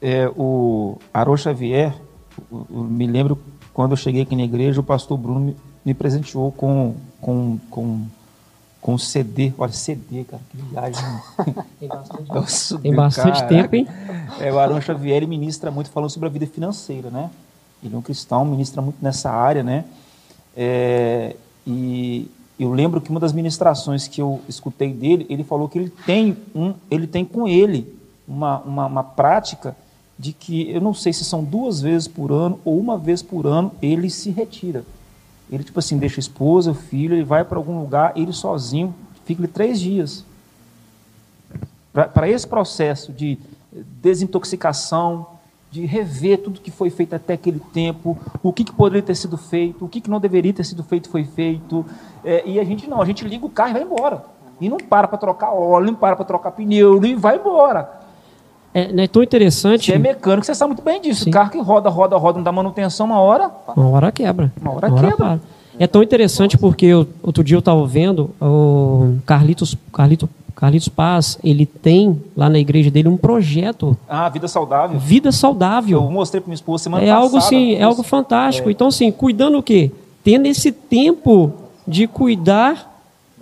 É, o Arô Xavier, me lembro quando eu cheguei aqui na igreja, o pastor Bruno me, me presenteou com, com, com, com CD. Olha, CD, cara, que viagem. Tem bastante, Nossa, Tem bastante tempo, hein? É, o Arão Xavier ele ministra muito falando sobre a vida financeira, né? Ele é um cristão, ministra muito nessa área, né? É, e eu lembro que uma das ministrações que eu escutei dele, ele falou que ele tem um, ele tem com ele uma, uma, uma prática de que eu não sei se são duas vezes por ano ou uma vez por ano ele se retira. Ele, tipo assim, deixa a esposa, o filho, ele vai para algum lugar, ele sozinho, fica ali três dias. Para esse processo de desintoxicação, de rever tudo que foi feito até aquele tempo, o que, que poderia ter sido feito, o que, que não deveria ter sido feito foi feito. É, e a gente não, a gente liga o carro e vai embora. E não para para trocar óleo, não para para trocar pneu, e vai embora. É, é tão interessante. Você é mecânico, você sabe muito bem disso. Sim. O carro que roda, roda, roda, não dá manutenção, uma hora. Uma hora quebra. Uma hora, uma hora quebra. Para. É tão interessante porque eu, outro dia eu estava vendo o Carlitos, Carlitos, Carlitos Paz, ele tem lá na igreja dele um projeto. Ah, vida saudável. Vida saudável. Eu mostrei para minha esposa semana é passada. Algo, sim, é algo fantástico. É. Então, assim, cuidando o quê? Tendo esse tempo de cuidar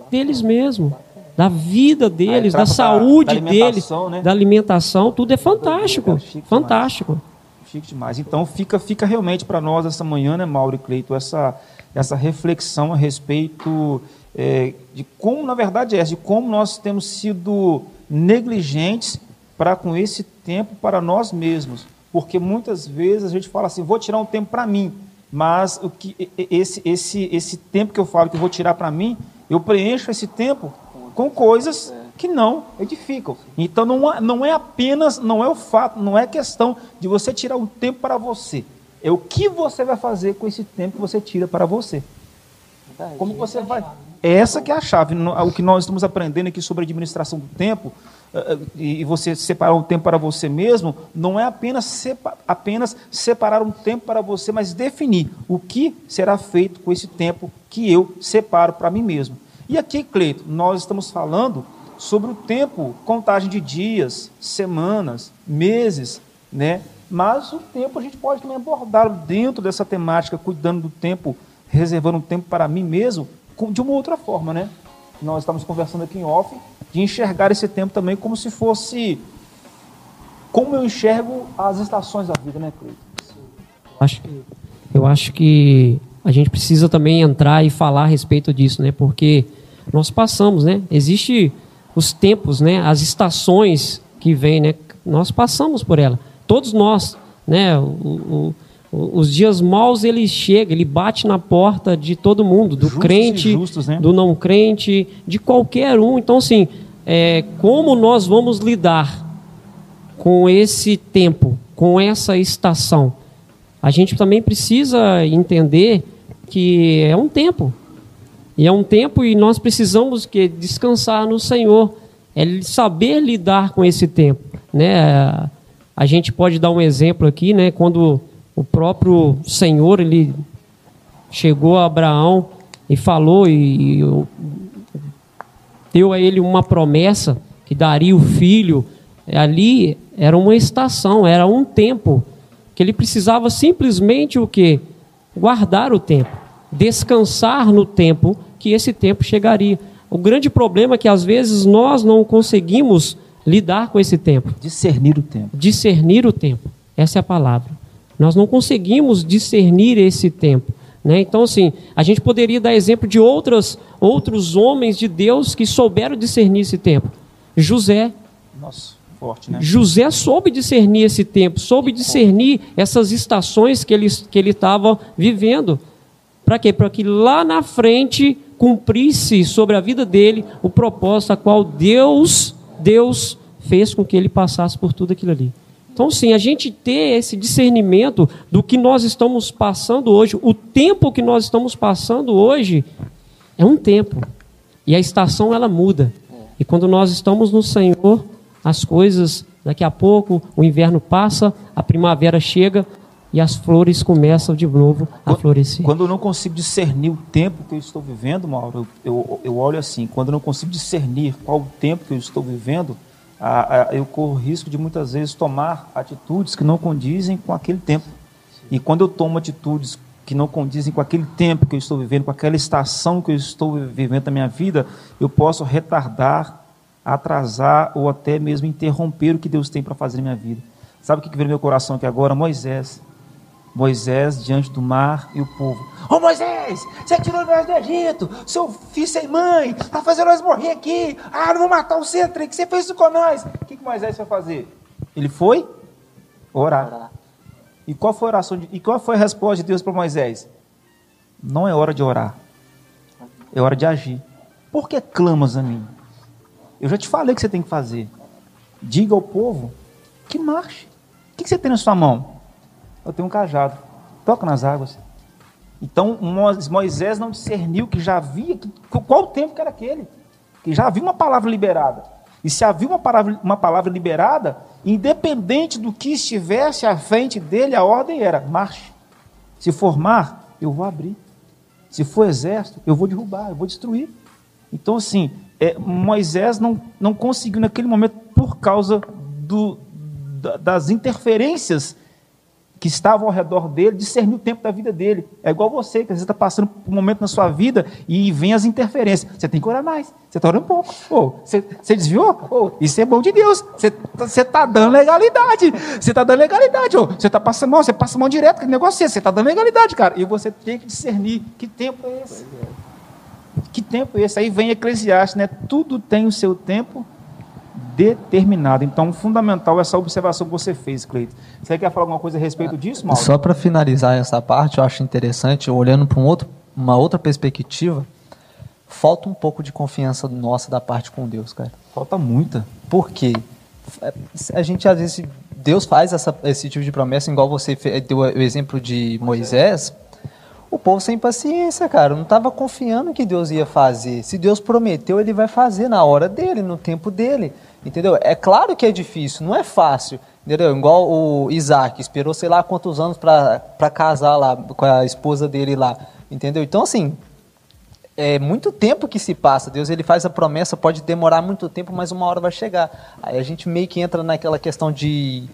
deles mesmos da vida deles, da saúde da deles, né? da alimentação, tudo é fantástico. Chique fantástico. Demais. Chique demais. Então fica, fica realmente para nós essa manhã, né, Mauro e Cleito, essa, essa reflexão a respeito é, de como, na verdade, é, de como nós temos sido negligentes para com esse tempo para nós mesmos. Porque muitas vezes a gente fala assim, vou tirar um tempo para mim, mas o que esse, esse, esse tempo que eu falo que vou tirar para mim, eu preencho esse tempo com coisas que não edificam. Então não é, não é apenas, não é o fato, não é questão de você tirar um tempo para você. É o que você vai fazer com esse tempo que você tira para você. Como você vai? Essa que é a chave. O que nós estamos aprendendo aqui sobre a administração do tempo eh, eh, e você separar um tempo para você mesmo, não é apenas, sepa apenas separar um tempo para você, mas definir o que será feito com esse tempo que eu separo para mim mesmo. E aqui, Cleito, nós estamos falando sobre o tempo, contagem de dias, semanas, meses, né? Mas o tempo a gente pode também abordar dentro dessa temática, cuidando do tempo, reservando um tempo para mim mesmo, de uma outra forma, né? Nós estamos conversando aqui em off, de enxergar esse tempo também como se fosse como eu enxergo as estações da vida, né, Cleito? Acho que, eu acho que a gente precisa também entrar e falar a respeito disso, né? Porque nós passamos, né? Existe os tempos, né? As estações que vêm, né? Nós passamos por ela. Todos nós, né? O, o, os dias maus ele chega, ele bate na porta de todo mundo, do Justos crente, justos, né? do não crente, de qualquer um. Então, assim, é, como nós vamos lidar com esse tempo, com essa estação? A gente também precisa entender que é um tempo. E é um tempo e nós precisamos que descansar no Senhor, é saber lidar com esse tempo, né? A gente pode dar um exemplo aqui, né? Quando o próprio Senhor ele chegou a Abraão e falou e, e deu a ele uma promessa que daria o filho. Ali era uma estação, era um tempo que ele precisava simplesmente o que guardar o tempo descansar no tempo que esse tempo chegaria. O grande problema é que às vezes nós não conseguimos lidar com esse tempo. Discernir o tempo. Discernir o tempo. Essa é a palavra. Nós não conseguimos discernir esse tempo. Né? Então, assim, a gente poderia dar exemplo de outras, outros homens de Deus que souberam discernir esse tempo. José. Nossa, forte, né? José soube discernir esse tempo, soube discernir essas estações que ele que ele estava vivendo. Para quê? Para que lá na frente cumprisse sobre a vida dele o propósito a qual Deus, Deus fez com que ele passasse por tudo aquilo ali. Então, sim, a gente ter esse discernimento do que nós estamos passando hoje, o tempo que nós estamos passando hoje, é um tempo. E a estação, ela muda. E quando nós estamos no Senhor, as coisas, daqui a pouco, o inverno passa, a primavera chega e as flores começam de novo a Quando- florescer. Quando eu não consigo discernir o tempo que eu estou vivendo, Mauro, eu, eu, olho assim, quando eu não consigo discernir qual o tempo que eu estou vivendo, a- a- eu corro o risco de muitas vezes tomar atitudes que não condizem com aquele tempo. E quando eu tomo atitudes que não condizem com aquele tempo que eu estou vivendo, com aquela estação que eu estou vivendo na minha vida, eu posso retardar, atrasar ou até mesmo interromper o que Deus tem para fazer na minha vida. Sabe o que que veio no meu coração aqui agora? Moisés. Moisés diante do mar e o povo. Ô Moisés, você tirou nós do Egito, seu filho sem mãe, tá fazendo nós morrer aqui. Ah, não vou matar o centro, que você fez isso com nós. O que, que Moisés foi fazer? Ele foi orar. E qual foi a oração de, e qual foi a resposta de Deus para Moisés? Não é hora de orar. É hora de agir. Por que clamas a mim? Eu já te falei o que você tem que fazer. Diga ao povo que marche. O que que você tem na sua mão? Eu tenho um cajado. Toca nas águas. Então Mo- Moisés não discerniu que já havia, que- qual o tempo que era aquele. Que já havia uma palavra liberada. E se havia uma palavra, uma palavra liberada, independente do que estivesse à frente dele, a ordem era: marche. Se for mar, eu vou abrir. Se for exército, eu vou derrubar, eu vou destruir. Então, assim, é, Moisés não, não conseguiu naquele momento, por causa do, da- das interferências que estavam ao redor dele, discernir o tempo da vida dele. É igual você, que às vezes está passando um momento na sua vida e vem as interferências. Você tem que orar mais. Você está orando pouco. Ô, você, você desviou? Ô, isso é bom de Deus. Você está dando legalidade. Você está dando legalidade. Ô, você está passando mal, você passa mão direto, que negócio é? Você está dando legalidade, cara. E você tem que discernir que tempo é esse. Que tempo é esse? Aí vem Eclesiastes, né? Tudo tem o seu tempo determinado. Então, fundamental essa observação que você fez, Cleiton. Você quer falar alguma coisa a respeito disso, Mauro? Só para finalizar essa parte, eu acho interessante, olhando para um outro, uma outra perspectiva, falta um pouco de confiança nossa da parte com Deus, cara. Falta muita. Por quê? A gente às vezes Deus faz essa- esse tipo de promessa, igual você deu o exemplo de Moisés. O povo sem paciência, cara, não estava confiando que Deus ia fazer. Se Deus prometeu, ele vai fazer na hora dele, no tempo dele. Entendeu? É claro que é difícil, não é fácil. Entendeu? Igual o Isaac, esperou sei lá quantos anos para casar lá com a esposa dele lá. Entendeu? Então, assim, é muito tempo que se passa. Deus ele faz a promessa, pode demorar muito tempo, mas uma hora vai chegar. Aí a gente meio que entra naquela questão de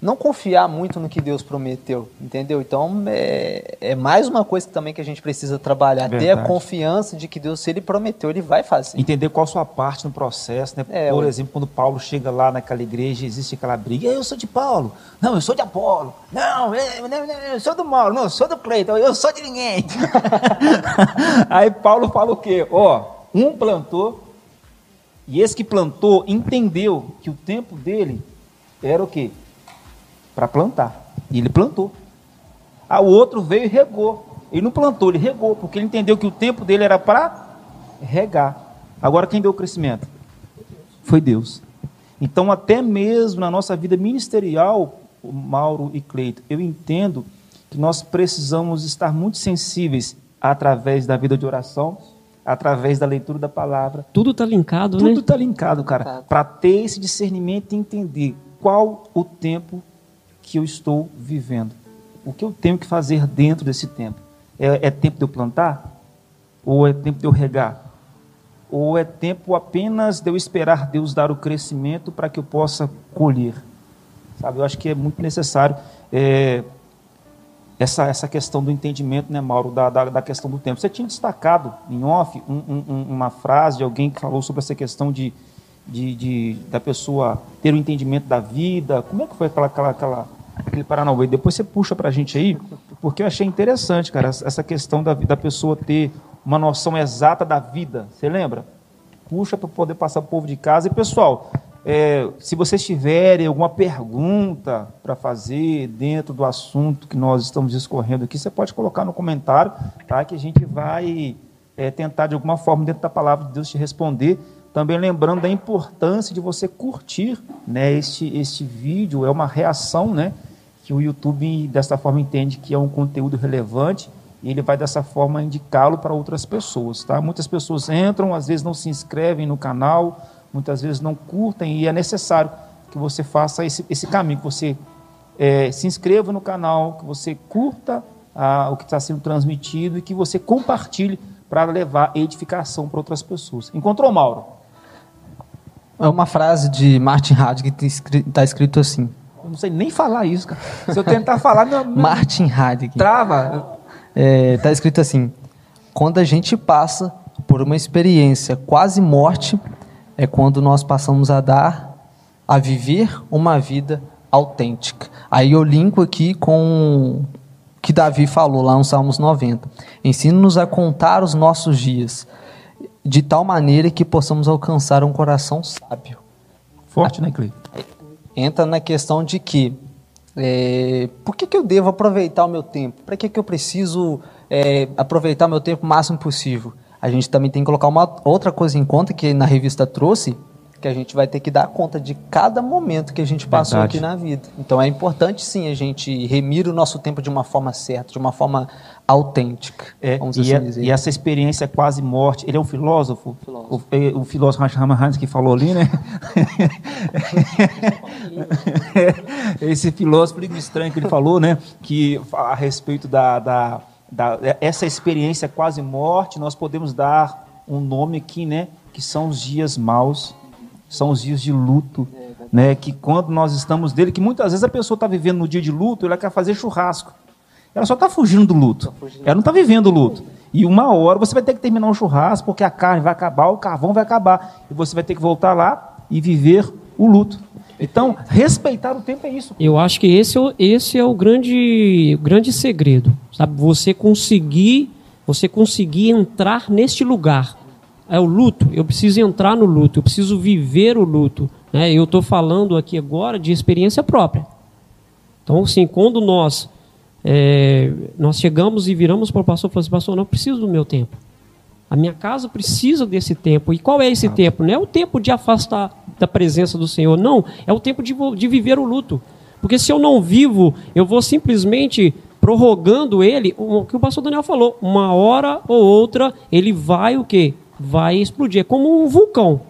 não confiar muito no que Deus prometeu, entendeu? Então é, é mais uma coisa também que a gente precisa trabalhar, ter a Verdade. confiança de que Deus, se Ele prometeu, Ele vai fazer. Entender qual a sua parte no processo, né? É, Por eu- exemplo, quando Paulo chega lá naquela igreja, existe aquela briga. Eu sou de Paulo. Não, eu sou de Apolo. Não, eu, não, não, eu sou do Mauro. Não, eu sou do Cleiton. Eu sou de ninguém. Aí Paulo fala o quê? Ó, um plantou e esse que plantou entendeu que o tempo dele era o quê? Para plantar. E ele plantou. Ah, o outro veio e regou. Ele não plantou, ele regou, porque ele entendeu que o tempo dele era para regar. Agora quem deu o crescimento? Foi Deus. Então, até mesmo na nossa vida ministerial, Mauro e Cleito, eu entendo que nós precisamos estar muito sensíveis através da vida de oração, através da leitura da palavra, Tudo está linkado, tudo né? está linkado, cara, para ter esse discernimento e entender qual o tempo que eu estou vivendo. O que eu tenho que fazer dentro desse tempo? É, é tempo de eu plantar? Ou é tempo de eu regar? Ou é tempo apenas de eu esperar Deus dar o crescimento para que eu possa colher? Sabe, eu acho que é muito necessário é, essa, essa questão do entendimento, né, Mauro, da, da, da questão do tempo. Você tinha destacado em off um- um- um- uma frase de alguém que falou sobre essa questão de, de, de, da pessoa ter o um entendimento da vida? Como é que foi aquela, aquela, aquela aquele Paranauê? Depois você puxa para a gente aí, porque eu achei interessante, cara, essa questão da, da pessoa ter uma noção exata da vida. Você lembra? Puxa para poder passar para o povo de casa. E, pessoal, é, se vocês tiverem alguma pergunta para fazer dentro do assunto que nós estamos discorrendo aqui, você pode colocar no comentário, tá? que a gente vai é, tentar, de alguma forma, dentro da palavra de Deus, te responder. Também lembrando da importância de você curtir né, este, este vídeo, é uma reação né, que o YouTube, dessa forma, entende que é um conteúdo relevante e ele vai, dessa forma, indicá-lo para outras pessoas. Tá? Muitas pessoas entram, às vezes não se inscrevem no canal, muitas vezes não curtem, e é necessário que você faça esse, esse caminho, que você é, se inscreva no canal, que você curta o que está sendo transmitido e que você compartilhe para levar edificação para outras pessoas. Encontrou, Mauro? É uma frase de Martin Heidegger que está escrito assim. Eu não sei nem falar isso, cara. Se eu tentar falar... Meu, meu... Martin Heidegger. Trava. Está é, tá escrito assim, quando a gente passa por uma experiência quase morte, é quando nós passamos a dar, a viver uma vida autêntica. Aí eu linko aqui com que Davi falou lá no Salmos 90. Ensina-nos a contar os nossos dias, de tal maneira que possamos alcançar um coração sábio. Forte, né, Cleiton? Entra na questão de que é, por que, que eu devo aproveitar o meu tempo? Para que, que eu preciso é, aproveitar o meu tempo o máximo possível? A gente também tem que colocar uma outra coisa em conta que na revista trouxe, que a gente vai ter que dar conta de cada momento que a gente passou Verdade. aqui na vida. Então é importante sim a gente remir o nosso tempo de uma forma certa, de uma forma autêntica. É, vamos e, assim dizer. e essa experiência é quase morte. Ele é um filósofo, filósofo. O, é, o, filósofo Hans que falou ali, né? Esse filósofo estranho que ele falou, né? Que a respeito da, da, da essa experiência quase morte, nós podemos dar um nome aqui, né? Que são os dias maus são os dias de luto, né? Que quando nós estamos dele, que muitas vezes a pessoa está vivendo no dia de luto, ela quer fazer churrasco. Ela só está fugindo do luto. Ela não está vivendo o luto. E uma hora você vai ter que terminar o churrasco, porque a carne vai acabar, o carvão vai acabar. E você vai ter que voltar lá e viver o luto. Então, respeitar o tempo é isso. Eu acho que esse é esse é o grande, grande segredo. Sabe? Você conseguir, você conseguir entrar neste lugar é o luto, eu preciso entrar no luto, eu preciso viver o luto. Né? Eu estou falando aqui agora de experiência própria. Então, assim, quando nós é, nós chegamos e viramos para o pastor e falamos assim, pastor, não preciso do meu tempo. A minha casa precisa desse tempo. E qual é esse ah. tempo? Não é o tempo de afastar da presença do Senhor, não. É o tempo de, de viver o luto. Porque se eu não vivo, eu vou simplesmente prorrogando ele, o que o pastor Daniel falou, uma hora ou outra, ele vai o quê? Vai explodir. É como um vulcão.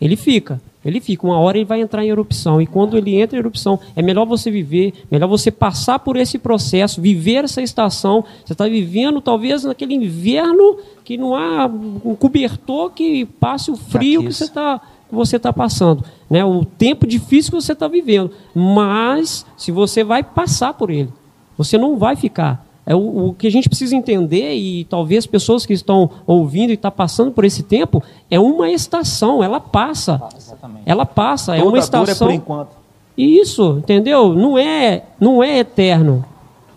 Ele fica. Ele fica, uma hora ele vai entrar em erupção. E quando ele entra em erupção, é melhor você viver, melhor você passar por esse processo, viver essa estação. Você está vivendo, talvez, naquele inverno que não há um cobertor que passe o frio que você está que você está passando, né? o tempo difícil que você está vivendo. Mas, se você vai passar por ele, você não vai ficar. É o, o, que a gente precisa entender, e talvez pessoas que estão ouvindo e estão tá passando por esse tempo, é uma estação, ela passa. Exatamente. Ela passa, Toda é uma estação. É por enquanto. Isso, entendeu? Não é, não é eterno.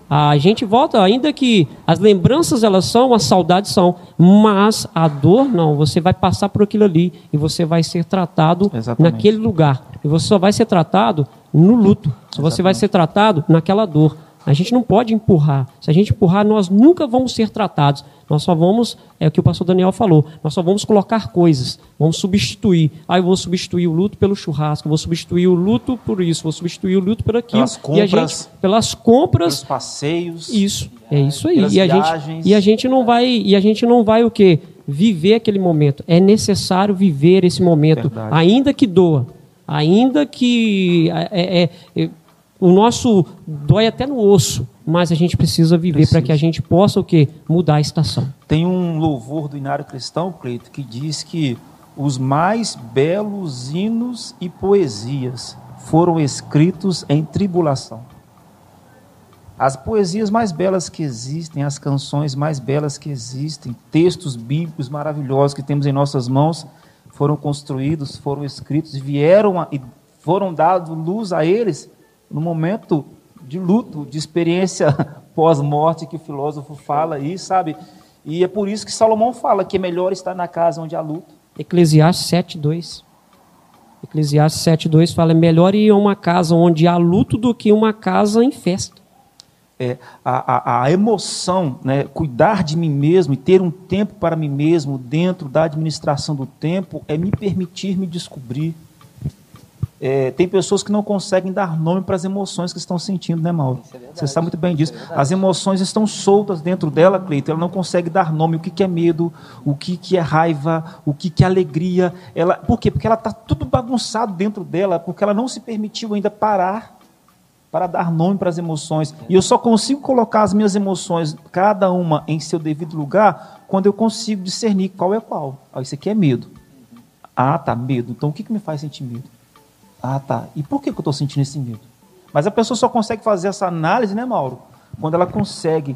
A gente volta, ainda que as lembranças elas são, as saudades são, mas a dor não. Você vai passar por aquilo ali e você vai ser tratado Exatamente. naquele lugar. E você só vai ser tratado no luto. Exatamente. Você vai ser tratado naquela dor. A gente não pode empurrar. Se a gente empurrar, nós nunca vamos ser tratados. Nós só vamos, é o que o pastor Daniel falou, nós só vamos colocar coisas, vamos substituir. Ah, eu vou substituir o luto pelo churrasco, vou substituir o luto por isso, vou substituir o luto por aquilo. Pelas compras, e a gente, pelas compras, pelos passeios. Isso, é isso aí. E a, gente, e a gente não vai, e a gente não vai o quê? Viver aquele momento. É necessário viver esse momento, Verdade. ainda que doa, ainda que é, é, é o nosso dói até no osso, mas a gente precisa viver para que a gente possa o quê? Mudar a estação. Tem um louvor do Inário Cristão, Cleito, que diz que os mais belos hinos e poesias foram escritos em tribulação. As poesias mais belas que existem, as canções mais belas que existem, textos bíblicos maravilhosos que temos em nossas mãos, foram construídos, foram escritos vieram a, e foram dados luz a eles no momento de luto, de experiência pós-morte que o filósofo fala aí, sabe? E é por isso que Salomão fala que é melhor estar na casa onde há luto. Eclesiastes 7:2. Eclesiastes 7:2 fala: "É melhor ir a uma casa onde há luto do que uma casa em festa". É, a, a, a, emoção, né, cuidar de mim mesmo e ter um tempo para mim mesmo dentro da administração do tempo é me permitir me descobrir. É, tem pessoas que não conseguem dar nome para as emoções que estão sentindo, né, Mauro? É Você sabe muito bem disso. É as emoções estão soltas dentro dela, Cleiton. Ela não consegue dar nome. O que, que é medo, o que, que é raiva, o que, que é alegria. Ela, por quê? Porque ela está tudo bagunçado dentro dela, porque ela não se permitiu ainda parar para dar nome para as emoções. E eu só consigo colocar as minhas emoções, cada uma em seu devido lugar, quando eu consigo discernir qual é qual. Ah, isso aqui é medo. Ah, tá, medo. Então o que, que me faz sentir medo? Ah, tá. E por que, eu estou sentindo esse medo? Mas a pessoa só consegue fazer essa análise, né, Mauro? Quando ela consegue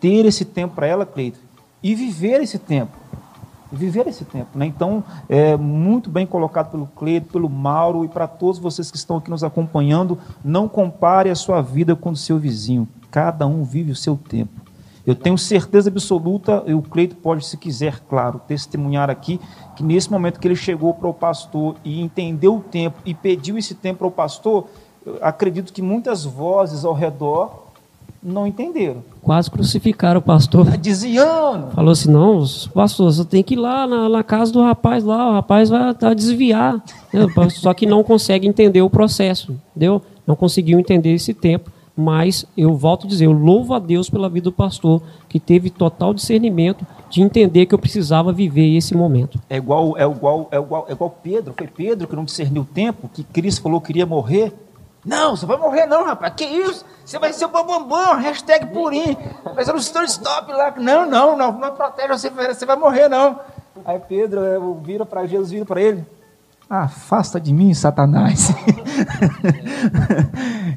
ter esse tempo para ela, Cleito, e viver esse tempo. Viver esse tempo. Né? Então, é muito bem colocado pelo Cleito, pelo Mauro e para todos vocês que estão aqui nos acompanhando. Não compare a sua vida com o seu vizinho. Cada um vive o seu tempo. Eu tenho certeza absoluta, e o Cleito pode, se quiser, claro, testemunhar aqui, que nesse momento que ele chegou para o pastor e entendeu o tempo e pediu esse tempo para o pastor, acredito que muitas vozes ao redor não entenderam. Quase crucificaram o pastor. Desviando. Falou assim: não, pastor, você tem que ir lá na, na casa do rapaz lá, o rapaz vai, vai desviar. Só que não consegue entender o processo, entendeu? Não conseguiu entender esse tempo mas eu volto a dizer, eu louvo a Deus pela vida do pastor, que teve total discernimento de entender que eu precisava viver esse momento. É igual, é igual, é igual, é igual Pedro, foi Pedro que não discerniu o tempo, que Cristo falou que iria morrer. Não, você vai morrer não, rapaz, que isso? Você vai ser o bambambam, hashtag purinho, vai ser no stop lá. Não, não, não, não protege, você, você vai morrer não. Aí Pedro é, vira para Jesus, vira para ele, afasta de mim, Satanás.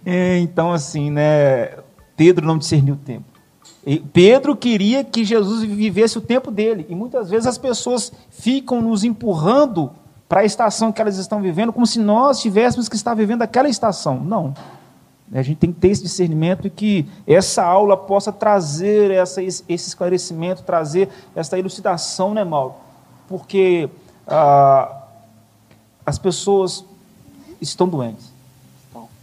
É, então, assim, né? Pedro não discerniu o tempo. E Pedro queria que Jesus vivesse o tempo dele. E muitas vezes as pessoas ficam nos empurrando para a estação que elas estão vivendo, como se nós tivéssemos que estar vivendo aquela estação. Não. A gente tem que ter esse discernimento e que essa aula possa trazer essa, esse esclarecimento, trazer essa elucidação, né, Mauro? Porque ah, as pessoas estão doentes.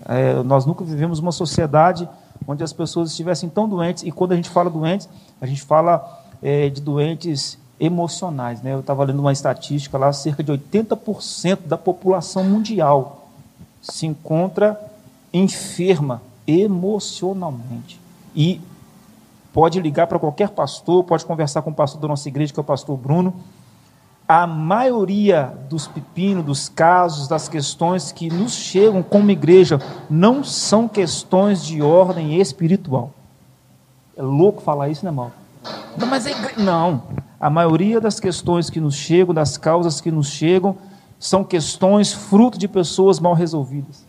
É, nós nunca vivemos uma sociedade onde as pessoas estivessem tão doentes, e quando a gente fala doentes, a gente fala é, de doentes emocionais. Né? Eu estava lendo uma estatística lá, cerca de 80% da população mundial se encontra enferma emocionalmente. E pode ligar para qualquer pastor, pode conversar com o pastor da nossa igreja, que é o pastor Bruno, a maioria dos pepinos, dos casos, das questões que nos chegam como igreja não são questões de ordem espiritual. É louco falar isso, né, irmão? Não, mas é igre... Não. A maioria das questões que nos chegam, das causas que nos chegam, são questões fruto de pessoas mal resolvidas.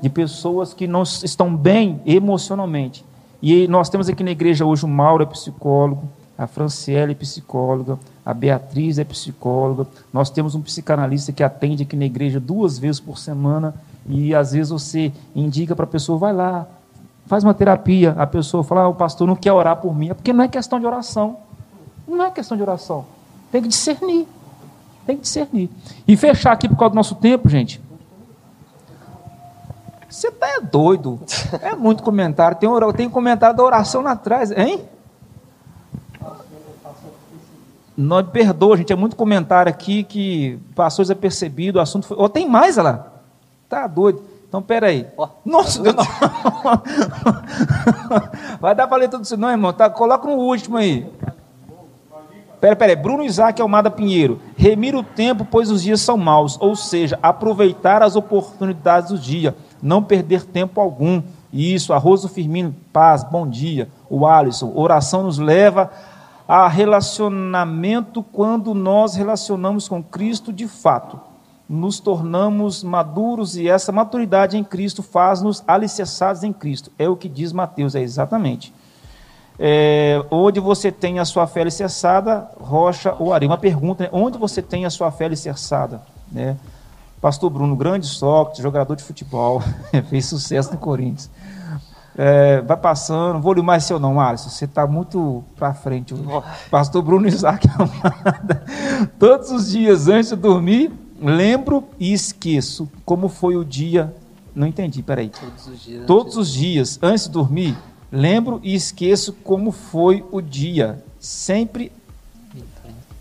De pessoas que não estão bem emocionalmente. E nós temos aqui na igreja hoje o Mauro é psicólogo, a Franciele é psicóloga, a Beatriz é psicóloga, nós temos um psicanalista que atende aqui na igreja duas vezes por semana, e às vezes você indica para a pessoa, vai lá, faz uma terapia, a pessoa fala, ah, o pastor não quer orar por mim, é porque não é questão de oração, não é questão de oração, tem que discernir, tem que discernir. E fechar aqui por causa do nosso tempo, gente, você tá é doido, é muito comentário, tem, tem comentário da oração lá atrás, hein? Nós perdoa, gente, é muito comentário aqui que passou desapercebido, o assunto foi. Oh, tem mais, olha lá. Tá doido. Então, peraí. Oh, Nossa, Deus. Vai dar para ler tudo isso, não, irmão? Tá, coloca no último aí. Pera, pera, Bruno Isaac Almada Pinheiro. Remir o tempo, pois os dias são maus. Ou seja, aproveitar as oportunidades do dia. Não perder tempo algum. Isso, Arroso Firmino, paz, bom dia. O Alisson, oração nos leva a relacionamento quando nós relacionamos com Cristo de fato. Nos tornamos maduros e essa maturidade em Cristo faz-nos alicerçados em Cristo. É o que diz Mateus, é exatamente. É, onde você tem a sua fé alicerçada, rocha ou areia? Uma pergunta, né? onde você tem a sua fé alicerçada? Né? Pastor Bruno, grande Sócrates, jogador de futebol, fez sucesso no Corinthians. É, vai passando, vou lhe mais seu não, Alisson, você está muito para frente. Pastor Bruno Isaac Amada, todos os dias antes de dormir, lembro e esqueço como foi o dia. Não entendi, peraí. Todos os dias. Todos os dias antes de dormir, lembro e esqueço como foi o dia. Sempre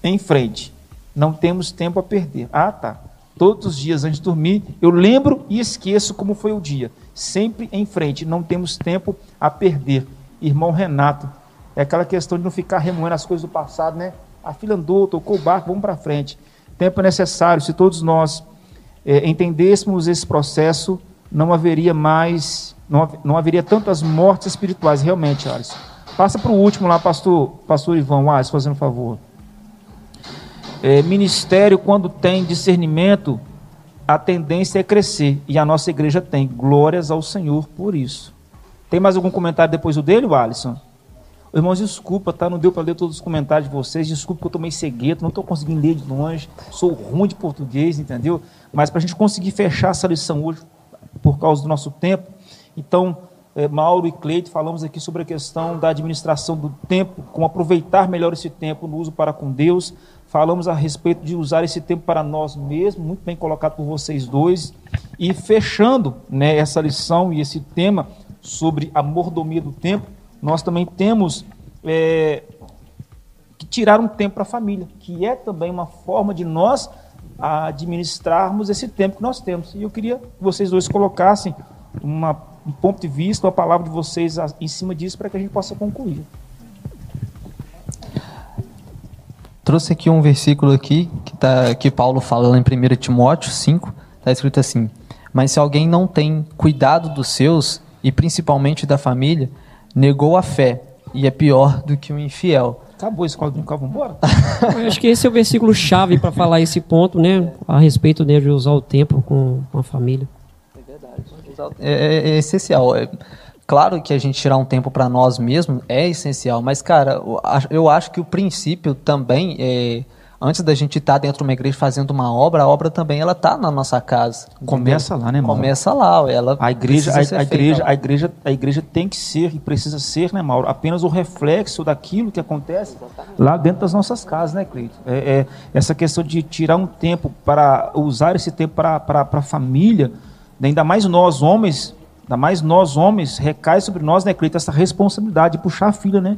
em frente. Não temos tempo a perder. Ah, tá. Todos os dias antes de dormir, eu lembro e esqueço como foi o dia. Sempre em frente, não temos tempo a perder. Irmão Renato, é aquela questão de não ficar remoendo as coisas do passado, né? A filha andou, tocou o barco, vamos para frente. Tempo é necessário, se todos nós é, entendêssemos esse processo, não haveria mais, não, não haveria tantas mortes espirituais, realmente, Alisson. Passa para o último lá, pastor, pastor Ivan, Alisson, fazendo um favor. É, ministério, quando tem discernimento, a tendência é crescer. E a nossa igreja tem. Glórias ao Senhor por isso. Tem mais algum comentário depois do dele, Alisson? Irmãos, desculpa, tá? Não deu para ler todos os comentários de vocês. Desculpa que eu tomei cegueto, não estou conseguindo ler de longe. Sou ruim de português, entendeu? Mas para a gente conseguir fechar essa lição hoje, por causa do nosso tempo, então, Mauro e Cleito, falamos aqui sobre a questão da administração do tempo, como aproveitar melhor esse tempo no uso para com Deus, falamos a respeito de usar esse tempo para nós mesmos, muito bem colocado por vocês dois, e fechando né, essa lição e esse tema sobre a mordomia do tempo, nós também temos é, que tirar um tempo para a família, que é também uma forma de nós administrarmos esse tempo que nós temos. E eu queria que vocês dois colocassem uma, um ponto de vista, uma palavra de vocês em cima disso para que a gente possa concluir. trouxe aqui um versículo aqui que, tá, que Paulo fala lá em 1 Timóteo 5, está escrito assim: Mas se alguém não tem cuidado dos seus, e principalmente da família, negou a fé, e é pior do que o um infiel. Acabou esse quadro do vamos embora? acho que esse é o versículo chave para falar esse ponto, né? A respeito de usar o tempo com, com a família. É. É, é, essencial. É, Claro que a gente tirar um tempo para nós mesmos é essencial, mas, cara, eu acho que o princípio também é. Antes da gente estar tá dentro de uma igreja fazendo uma obra, a obra também ela tá na nossa casa. Começa lá, né, Mauro? Começa lá, ela a igreja, a, a igreja, a igreja, a igreja tem que ser e precisa ser, né, Mauro? Apenas o reflexo daquilo que acontece Exatamente. lá dentro das nossas casas, né, Cleito? É, é, essa questão de tirar um tempo para usar esse tempo para a família, ainda mais nós homens Ainda mais nós, homens, recai sobre nós, né, Cleito, essa responsabilidade de puxar a fila, né?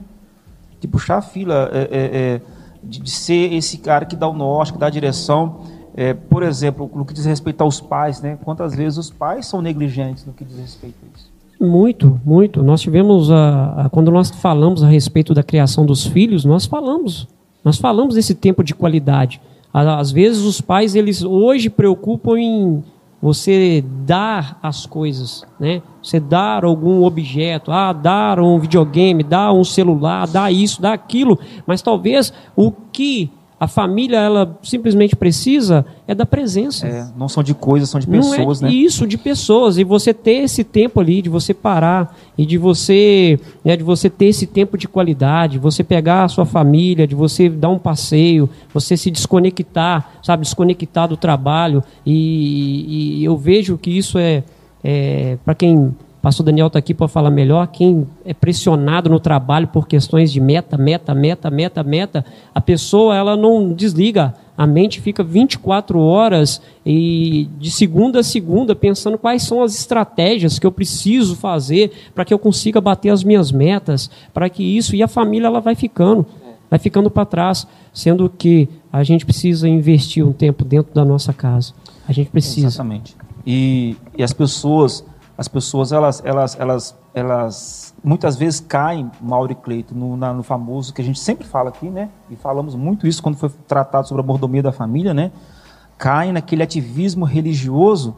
De puxar a fila, é, é, é, de, de, ser esse cara que dá o norte, que dá a direção. É, por exemplo, no que diz respeito aos pais, né? Quantas vezes os pais são negligentes no que diz respeito a isso? Muito, muito. Nós tivemos, a, a, quando nós falamos a respeito da criação dos filhos, nós falamos, nós falamos desse tempo de qualidade. Às vezes os pais, eles hoje preocupam em você dar as coisas, né? Você dar algum objeto, ah, dar um videogame, dar um celular, dar isso, dar aquilo, mas talvez o que a família ela simplesmente precisa é da presença. É, não são de coisas, são de pessoas, não é né? Isso, de pessoas. E você ter esse tempo ali, de você parar e de você, né, de você ter esse tempo de qualidade, você pegar a sua família, de você dar um passeio, você se desconectar, sabe, desconectar do trabalho. E, e eu vejo que isso é, é para quem pastor Daniel está aqui para falar melhor. Quem é pressionado no trabalho por questões de meta, meta, meta, meta, meta, a pessoa ela não desliga. A mente fica 24 horas e de segunda a segunda pensando quais são as estratégias que eu preciso fazer para que eu consiga bater as minhas metas, para que isso e a família ela vai ficando, vai ficando para trás, sendo que a gente precisa investir um tempo dentro da nossa casa. A gente precisa. Exatamente. E, e as pessoas as pessoas elas, elas, elas, elas muitas vezes caem, Mauro e Cleito, no, na, no famoso que a gente sempre fala aqui, né? E falamos muito isso quando foi tratado sobre a mordomia da família, né? Caem naquele ativismo religioso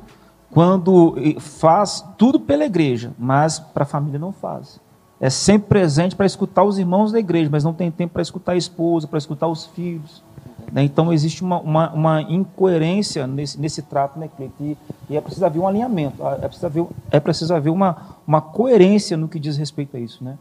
quando faz tudo pela igreja, mas para a família não faz. É sempre presente para escutar os irmãos da igreja, mas não tem tempo para escutar a esposa, para escutar os filhos. Né? Então existe uma, uma, uma, incoerência nesse, nesse trato, né, Cleiton? E, e, é preciso haver um alinhamento, é preciso haver, é preciso haver uma, uma coerência no que diz respeito a isso. Né?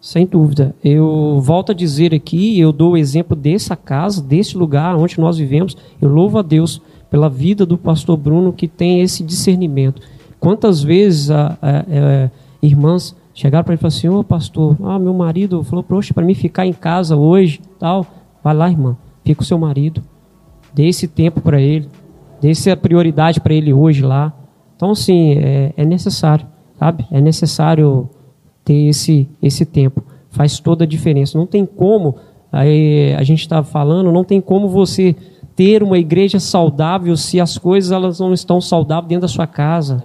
Sem dúvida. Eu volto a dizer aqui, eu dou o exemplo dessa casa, desse lugar onde nós vivemos. Eu louvo a Deus pela vida do pastor Bruno que tem esse discernimento. Quantas vezes a, a, a, irmãs chegaram para ele e falaram assim: Ô oh, pastor, ah, meu marido falou, para mim ficar em casa hoje, tal. Vai lá, irmã, fica com seu marido. Dê esse tempo para ele. Dê essa prioridade para ele hoje lá. Então, assim, é, é necessário, sabe? É necessário ter esse, esse tempo. Faz toda a diferença. Não tem como, aí, a gente está falando, não tem como você ter uma igreja saudável se as coisas elas não estão saudáveis dentro da sua casa.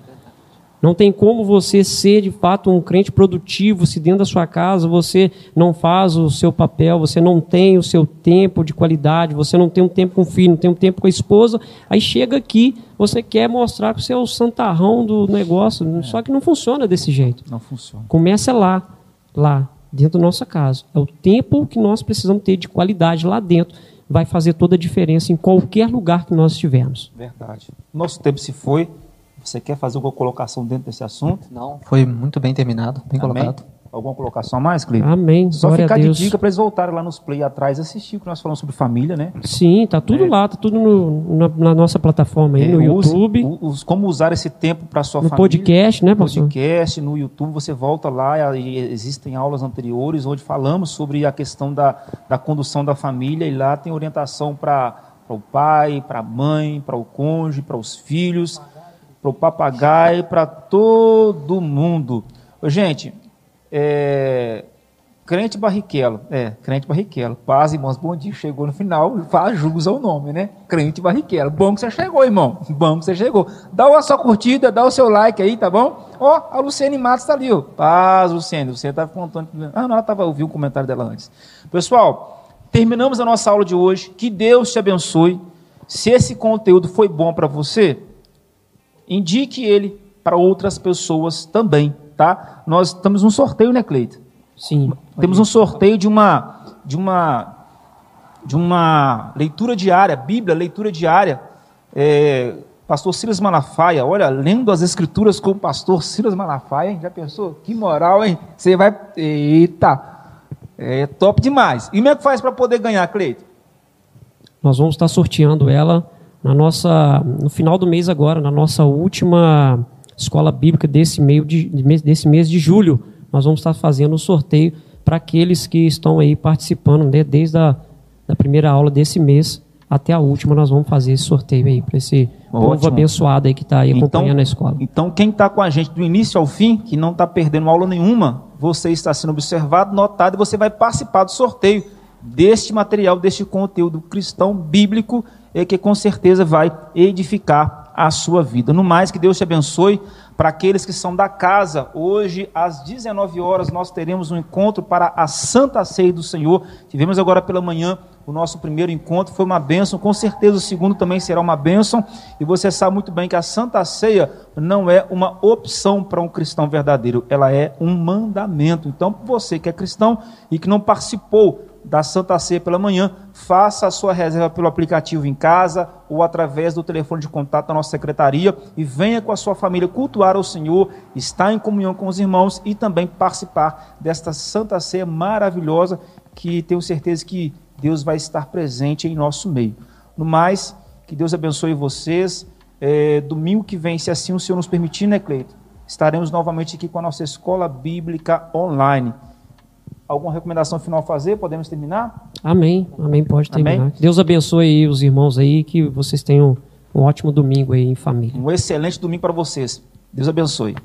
Não tem como você ser de fato um crente produtivo se dentro da sua casa você não faz o seu papel, você não tem o seu tempo de qualidade, você não tem um tempo com o filho, não tem um tempo com a esposa. Aí chega aqui, você quer mostrar que você é o santarrão do negócio, é. só que não funciona desse jeito. Não funciona. Começa lá, lá, dentro da nossa casa. É o tempo que nós precisamos ter de qualidade lá dentro vai fazer toda a diferença em qualquer lugar que nós estivermos. Verdade. Nosso tempo se foi. Você quer fazer alguma colocação dentro desse assunto? Não, foi muito bem terminado, bem Amém. colocado. Alguma colocação a mais, Cleiton? Amém. Só Glória ficar de dica para eles voltarem lá nos play atrás e assistir, que nós falamos sobre família, né? Sim, tá tudo é. lá, tá tudo no, na, na, nossa plataforma aí, é, no YouTube. Use, como usar esse tempo para sua no família. No podcast, né, pastor? podcast, no YouTube, você volta lá e existem aulas anteriores onde falamos sobre a questão da, da condução da família e lá tem orientação para o pai, para a mãe, para o cônjuge, para os filhos, para o papagaio, para todo mundo. Gente, é, crente Barrichello, é, crente Barrichello. Paz, irmãos, bom dia. Chegou no final, faz jus ao nome, né? Crente Barrichello. Bom que você chegou, irmão. Bom que você chegou. Dá a sua curtida, dá o seu like aí, tá bom? Ó, a Luciane Matos tá ali, ó. Paz, Luciane. Você tá contando. Ah, não, ela tava ouvindo o comentário dela antes. Pessoal, terminamos a nossa aula de hoje. Que Deus te abençoe. Se esse conteúdo foi bom para você, indique ele para outras pessoas também tá? Nós estamos num sorteio, né, Cleito? Sim. Temos um sorteio de uma de uma de uma leitura diária, Bíblia, leitura diária. É, pastor Silas Malafaia, olha, lendo as escrituras com o pastor Silas Malafaia, hein? Já pensou? Que moral, hein? Você vai. Eita! É top demais. E como é que faz para poder ganhar, Cleito? Nós vamos estar sorteando ela na nossa, no final do mês agora, na nossa última escola bíblica desse, meio de, desse mês de julho. Nós vamos estar fazendo o um sorteio para aqueles que estão aí participando, né, desde a da primeira aula desse mês até a última, nós vamos fazer esse sorteio aí para esse Ótimo. povo abençoado aí que está aí acompanhando então, a escola. Então, quem está com a gente do início ao fim, que não está perdendo aula nenhuma, você está sendo observado, notado e você vai participar do sorteio deste material, deste conteúdo cristão bíblico, é que com certeza vai edificar a sua vida. No mais, que Deus te abençoe. Para aqueles que são da casa, hoje às 19 horas nós teremos um encontro para a Santa Ceia do Senhor. Tivemos agora pela manhã o nosso primeiro encontro, foi uma bênção. Com certeza o segundo também será uma bênção. E você sabe muito bem que a Santa Ceia não é uma opção para um cristão verdadeiro, ela é um mandamento. Então, você que é cristão e que não participou da Santa Ceia pela manhã, faça a sua reserva pelo aplicativo em casa ou através do telefone de contato da nossa secretaria e venha com a sua família cultuar o Senhor, estar em comunhão com os irmãos e também participar desta Santa Ceia maravilhosa que tenho certeza que Deus vai estar presente em nosso meio. No mais, que Deus abençoe vocês. É, domingo que vem, se assim o Senhor nos permitir, né, Cleito? Estaremos novamente aqui com a nossa escola bíblica online. Alguma recomendação final a fazer? Podemos terminar? Amém. Amém. Pode terminar. Amém? Deus abençoe os irmãos aí, que vocês tenham um ótimo domingo aí em família. Um excelente domingo para vocês. Deus abençoe.